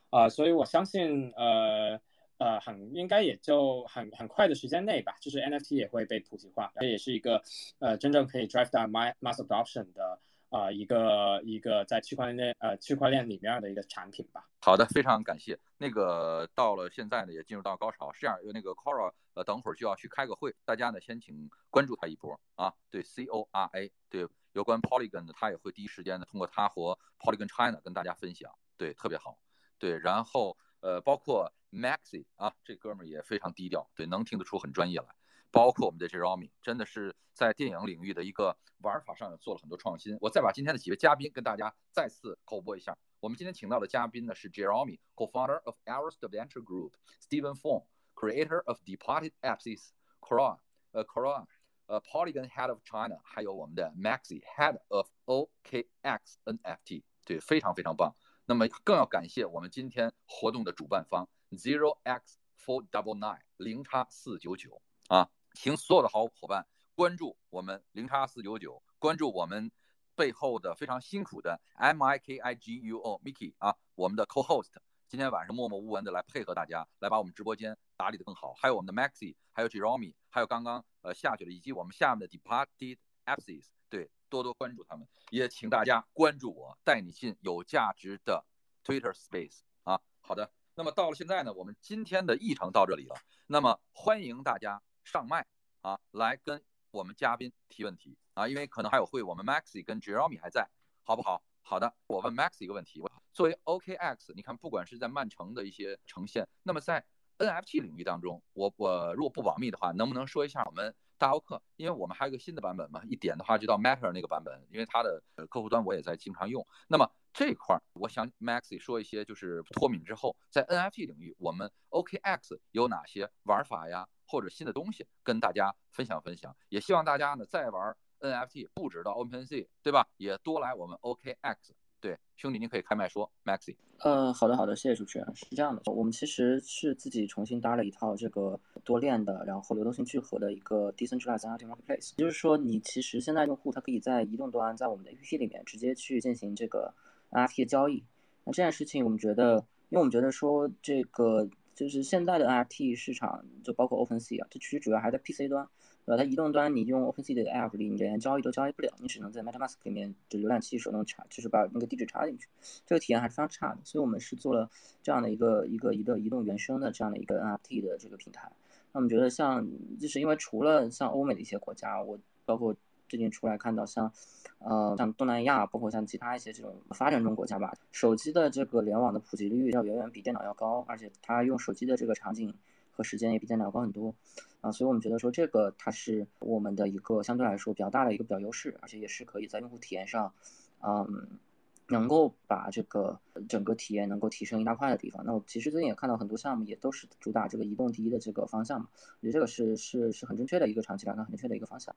啊，所以我相信呃呃，很应该也就很很快的时间内吧，就是 NFT 也会被普及化，这也是一个呃真正可以 drive down my mass adoption 的呃一个一个在区块链呃区块链里面的一个产品吧。好的，非常感谢。那个到了现在呢，也进入到高潮，是这样，因为那个 Cora 呃等会儿就要去开个会，大家呢先请关注他一波啊，对 C O R A 对有关 Polygon 的，他也会第一时间呢通过他和 Polygon China 跟大家分享，对特别好，对，然后呃包括。Maxi 啊，这哥们儿也非常低调，对，能听得出很专业来。包括我们的 Jeremy，真的是在电影领域的一个玩法上做了很多创新。我再把今天的几位嘉宾跟大家再次口播一下。我们今天请到的嘉宾呢是 Jeremy，Co-founder of Arist Venture Group；Stephen Fong，Creator of Departed Apps；Cora，呃，Cora，呃，Polygon Head of China；还有我们的 Maxi，Head of OKX NFT。对，非常非常棒。那么更要感谢我们今天活动的主办方。Zero X Four Double Nine 零叉四九九啊，请所有的好伙伴关注我们零叉四九九，关注我们背后的非常辛苦的 M I K I G U O MIKEY 啊，我们的 Co-host 今天晚上默默无闻的来配合大家，来把我们直播间打理的更好。还有我们的 Maxi，还有 Jeremy，还有刚刚呃下去的，以及我们下面的 Departed Apps，对，多多关注他们，也请大家关注我，带你进有价值的 Twitter Space 啊。好的。那么到了现在呢，我们今天的议程到这里了。那么欢迎大家上麦啊，来跟我们嘉宾提问题啊，因为可能还有会，我们 Maxi 跟 Jeremy 还在，好不好？好的，我问 Maxi 一个问题：作为 OKX，你看不管是在曼城的一些呈现，那么在 NFT 领域当中，我我如果不保密的话，能不能说一下我们大奥克？因为我们还有一个新的版本嘛，一点的话就到 Matter 那个版本，因为它的客户端我也在经常用。那么这块儿，我想 Maxi 说一些，就是脱敏之后，在 NFT 领域，我们 OKX 有哪些玩法呀，或者新的东西，跟大家分享分享。也希望大家呢，再玩 NFT 不止到 OpenSea，对吧？也多来我们 OKX。对，兄弟，您可以开麦说，Maxi。呃，好的，好的，谢谢主持人。是这样的，我们其实是自己重新搭了一套这个多链的，然后流动性聚合的一个 decentralized NFT marketplace。就是说，你其实现在用户他可以在移动端，在我们的 APP 里面直接去进行这个 NFT 的交易。那这件事情，我们觉得，因为我们觉得说，这个就是现在的 NFT 市场，就包括 OpenSea 啊，这其实主要还在 PC 端。呃，它移动端你用 OpenSea 的 App 里，你连交易都交易不了，你只能在 MetaMask 里面就浏览器手动插，就是把那个地址插进去，这个体验还是非常差的。所以我们是做了这样的一个一个一个移动原生的这样的一个 NFT 的这个平台。那我们觉得像，就是因为除了像欧美的一些国家，我包括最近出来看到像，呃，像东南亚，包括像其他一些这种发展中国家吧，手机的这个联网的普及率要远远比电脑要高，而且它用手机的这个场景。和时间也比电脑高很多，啊，所以我们觉得说这个它是我们的一个相对来说比较大的一个比较优势，而且也是可以在用户体验上，嗯，能够把这个整个体验能够提升一大块的地方。那我其实最近也看到很多项目也都是主打这个移动第一的这个方向嘛，我觉得这个是是是很正确的一个长期来看很正确的一个方向。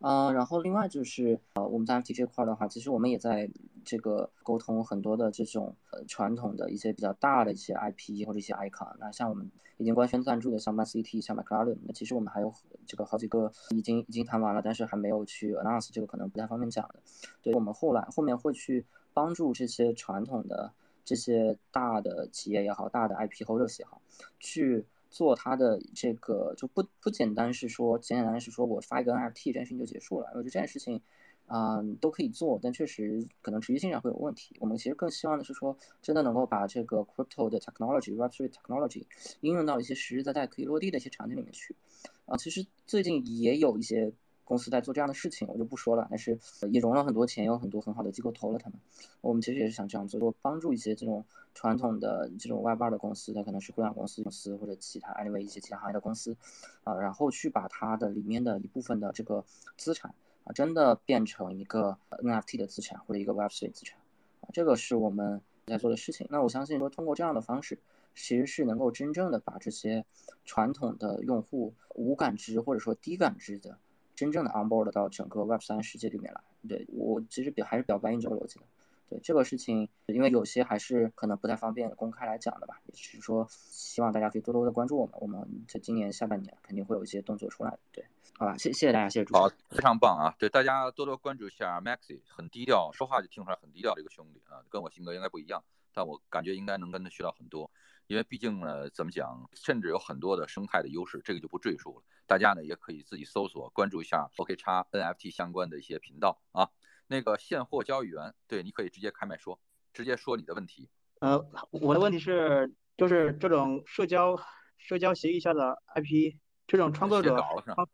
嗯，然后另外就是呃我们在 NFT 这块的话，其实我们也在这个沟通很多的这种呃传统的一些比较大的一些 IP 或者一些 icon，那像我们。已经官宣赞助的像 MCT、像 McLaren，那其实我们还有这个好几个已经已经谈完了，但是还没有去 announce，这个可能不太方便讲的。对我们后来后面会去帮助这些传统的这些大的企业也好，大的 IP holder 也好，去做它的这个就不不简单是说简简单单是说我发一个 NFT 这件事情就结束了，我觉得这件事情。嗯，都可以做，但确实可能持续性上会有问题。我们其实更希望的是说，真的能够把这个 crypto 的 technology、Web3 technology 应用到一些实实在在可以落地的一些场景里面去。啊，其实最近也有一些公司在做这样的事情，我就不说了。但是也融了很多钱，有很多很好的机构投了他们。我们其实也是想这样做，帮助一些这种传统的这种 Web2 的公司，它可能是互联网公司公司或者其他 anyway 一些其他行业的公司，啊，然后去把它的里面的一部分的这个资产。啊，真的变成一个 NFT 的资产或者一个 Web3 资产，啊，这个是我们在做的事情。那我相信说，通过这样的方式，其实是能够真正的把这些传统的用户无感知或者说低感知的，真正的 onboard 到整个 Web3 世界里面来。对我其实比还是比较反映这个逻辑的。对这个事情，因为有些还是可能不太方便公开来讲的吧，也是说希望大家可以多多的关注我们，我们在今年下半年肯定会有一些动作出来。对。好吧，谢谢大家，谢谢主持人。好，非常棒啊！对大家多多关注一下 Maxi，很低调，说话就听出来很低调的一个兄弟啊，跟我性格应该不一样，但我感觉应该能跟他学到很多。因为毕竟呢，怎么讲，甚至有很多的生态的优势，这个就不赘述了。大家呢也可以自己搜索关注一下 OK 叉 NFT 相关的一些频道啊。那个现货交易员，对，你可以直接开麦说，直接说你的问题。呃，我的问题是，就是这种社交社交协议下的 IP，这种创作者创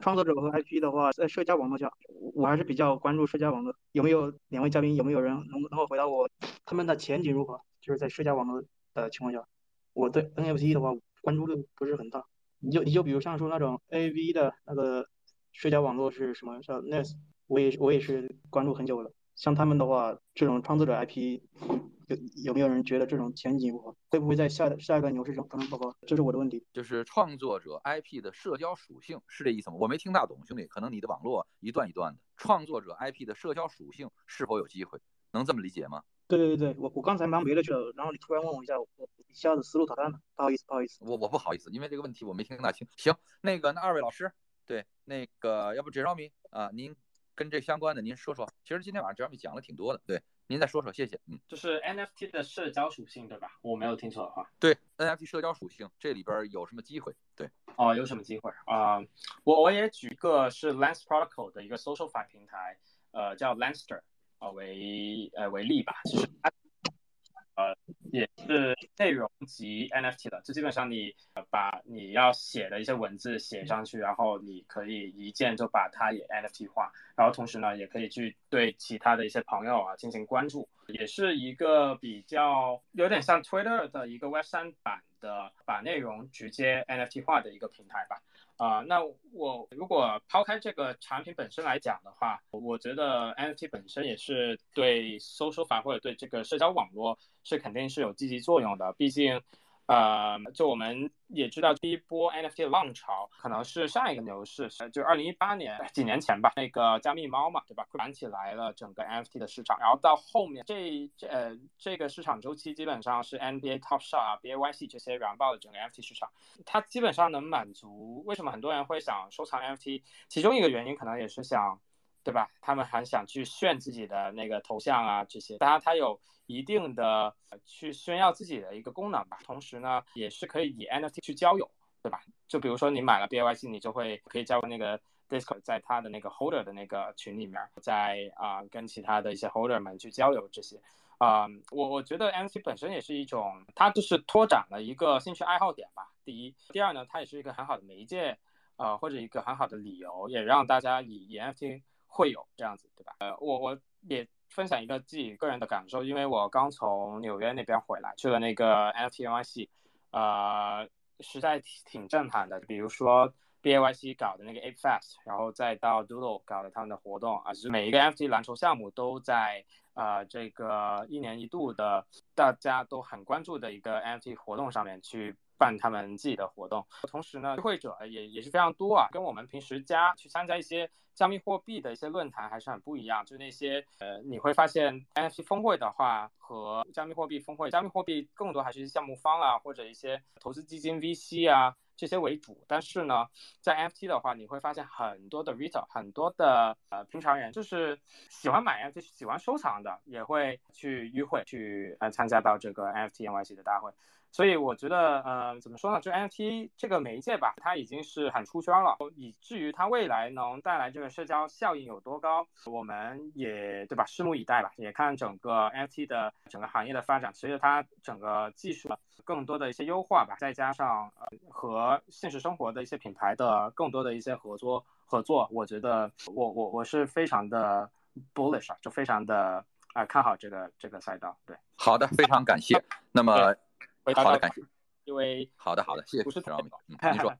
创作者和 IP 的话，在社交网络下，我还是比较关注社交网络。有没有两位嘉宾，有没有人能能够回答我，他们的前景如何？就是在社交网络的情况下，我对 NFT 的话关注度不是很大。你就你就比如像说那种 AV 的那个社交网络是什么？叫 Nest，我也我也是关注很久了。像他们的话，这种创作者 IP 有有没有人觉得这种前景如何？会不会在下下一个牛市中可能爆发？这是我的问题。就是创作者 IP 的社交属性是这意思吗？我没听大懂，兄弟，可能你的网络一段一段的。创作者 IP 的社交属性是否有机会？能这么理解吗？对对对对，我我刚才忙别的去了，然后你突然问我一下，我一下子思路打断了，不好意思不好意思。我我不好意思，因为这个问题我没听大清。行，那个那二位老师，对，那个要不 Jeremy 啊，您跟这相关的您说说。其实今天晚上 Jeremy 讲了挺多的，对，您再说说，谢谢。嗯，就是 NFT 的社交属性对吧？我没有听错的话。对，NFT 社交属性这里边有什么机会？对，哦，有什么机会啊？我我也举一个是 Lens Protocol 的一个 SocialFi 平台，呃，叫 Lenster。呃为呃为例吧，其实它呃也是内容及 NFT 的，就基本上你把你要写的一些文字写上去，然后你可以一键就把它也 NFT 化，然后同时呢也可以去对其他的一些朋友啊进行关注，也是一个比较有点像 Twitter 的一个 Web 三版的把内容直接 NFT 化的一个平台吧。啊，那我如果抛开这个产品本身来讲的话，我觉得 NFT 本身也是对搜索法或者对这个社交网络是肯定是有积极作用的，毕竟。呃，就我们也知道，第一波 NFT 的浪潮可能是上一个牛市，就二零一八年几年前吧，那个加密猫嘛，对吧？管起来了整个 NFT 的市场，然后到后面这这呃这个市场周期基本上是 NBA Top Shot、BAYC 这些燃爆的整个 NFT 市场，它基本上能满足为什么很多人会想收藏 NFT，其中一个原因可能也是想。对吧？他们还想去炫自己的那个头像啊，这些，当然它有一定的去炫耀自己的一个功能吧。同时呢，也是可以以 NFT 去交友，对吧？就比如说你买了 BYC，你就会可以加入那个 Discord，在他的那个 Holder 的那个群里面，在啊跟其他的一些 Holder 们去交流这些。啊，我我觉得 NFT 本身也是一种，它就是拓展了一个兴趣爱好点吧。第一，第二呢，它也是一个很好的媒介，呃，或者一个很好的理由，也让大家以 NFT。会有这样子，对吧？呃，我我也分享一个自己个人的感受，因为我刚从纽约那边回来，去了那个 NFT NYC，呃，实在挺震撼的。比如说 BAYC 搞的那个 Ape Fest，然后再到 Doodle 搞的他们的活动啊，就是每一个 NFT 蓝筹项目都在呃这个一年一度的大家都很关注的一个 NFT 活动上面去。办他们自己的活动，同时呢，与会者也也是非常多啊，跟我们平时加去参加一些加密货币的一些论坛还是很不一样。就那些呃，你会发现 NFT 峰会的话和加密货币峰会，加密货币更多还是项目方啊或者一些投资基金 VC 啊这些为主。但是呢，在 NFT 的话，你会发现很多的 retail，很多的呃平常人就是喜欢买 NFT、喜欢收藏的，也会去约会去呃参加到这个 NFT NYC 的大会。所以我觉得，呃，怎么说呢？就 NFT 这个媒介吧，它已经是很出圈了，以至于它未来能带来这个社交效应有多高，我们也对吧？拭目以待吧。也看整个 NFT 的整个行业的发展，随着它整个技术更多的一些优化吧，再加上呃和现实生活的一些品牌的更多的一些合作合作，我觉得我我我是非常的 bullish 啊，就非常的啊看好这个这个赛道。对，好的，非常感谢。那么。好的，感谢。因为好的，好的，谢谢。不是陈老嗯，<laughs> 你说。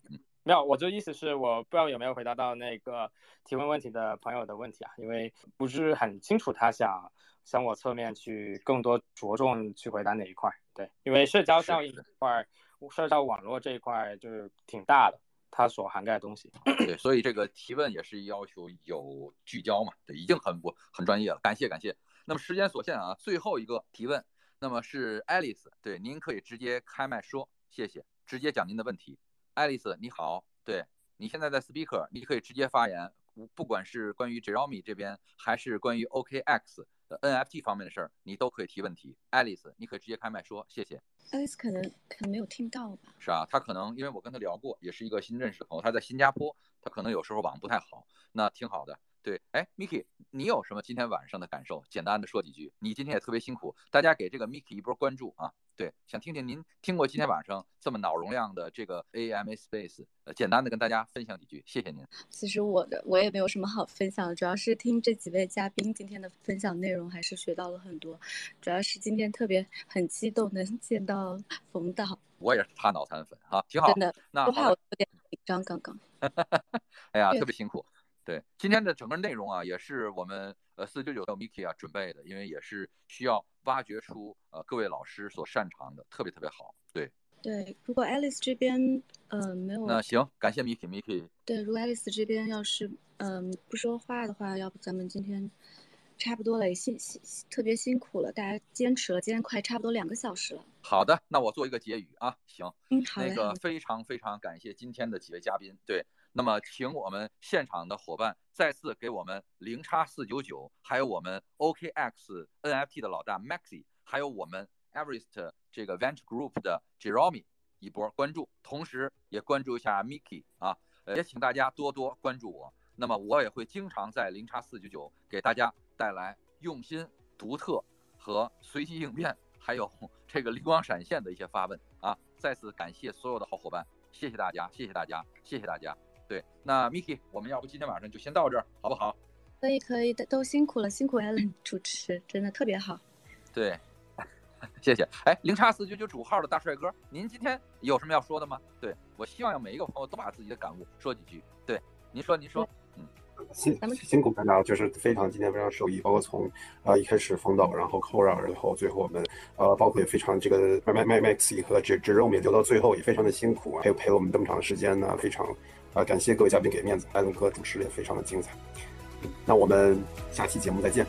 没有，我就意思是，我不知道有没有回答到那个提问问题的朋友的问题啊，因为不是很清楚他想向我侧面去更多着重去回答哪一块。对，因为社交效应这块，社交网络这一块就是挺大的，它所涵盖的东西。对，所以这个提问也是要求有聚焦嘛，对，已经很不很专业了，感谢感谢。那么时间所限啊，最后一个提问。那么是爱丽丝，对，您可以直接开麦说，谢谢，直接讲您的问题。爱丽丝，你好，对你现在在 speaker，你可以直接发言，不管是关于 Jeremy 这边，还是关于 OKX 的 NFT 方面的事儿，你都可以提问题。Alice，你可以直接开麦说，谢谢。Alice 可能可能没有听到吧？是啊，他可能因为我跟他聊过，也是一个新认识的朋友，他在新加坡，他可能有时候网不太好，那挺好的。对，哎，Miki，你有什么今天晚上的感受？简单的说几句。你今天也特别辛苦，大家给这个 Miki 一波关注啊。对，想听听您听过今天晚上这么脑容量的这个 AMA Space，呃，简单的跟大家分享几句，谢谢您。其实我的我也没有什么好分享的，主要是听这几位嘉宾今天的分享内容，还是学到了很多。主要是今天特别很激动，能见到冯导。我也是他脑残粉啊，挺好。真的，那怕我有点紧张，刚刚。<laughs> 哎呀，特别辛苦。对今天的整个内容啊，也是我们呃四九九的 Miki 啊准备的，因为也是需要挖掘出呃各位老师所擅长的，特别特别好。对对，如果 Alice 这边呃没有，那行，感谢 Miki，Miki。对，如果 Alice 这边要是嗯不说话的话，要不咱们今天差不多了，也辛辛特别辛苦了，大家坚持了，今天快差不多两个小时了。好的，那我做一个结语啊，行，嗯，好那个非常非常感谢今天的几位嘉宾，对。那么，请我们现场的伙伴再次给我们零叉四九九，还有我们 OKX NFT 的老大 Maxi，还有我们 Everest 这个 Venture Group 的 Jeremy 一波关注，同时也关注一下 Miki 啊，也请大家多多关注我。那么，我也会经常在零叉四九九给大家带来用心、独特和随机应变，还有 <laughs> 这个灵光闪现的一些发问啊。再次感谢所有的好伙伴，谢谢大家，谢谢大家，谢谢大家。对，那 Miki，我们要不今天晚上就先到这儿，好不好？可以，可以的，都辛苦了，辛苦 Allen 主持，真的特别好。对，谢谢。哎，零叉四九九主号的大帅哥，您今天有什么要说的吗？对我希望每一个朋友都把自己的感悟说几句。对，您说，您说。嗯，辛辛苦大家，就是非常今天非常受益，包括从啊一开始封导，然后 Kora，然后最后我们呃，包括也非常这个 Max Maxi 和这这肉面留到最后也非常的辛苦，陪陪了我们这么长时间呢，非常。啊，感谢各位嘉宾给面子，艾伦哥主持也非常的精彩。那我们下期节目再见。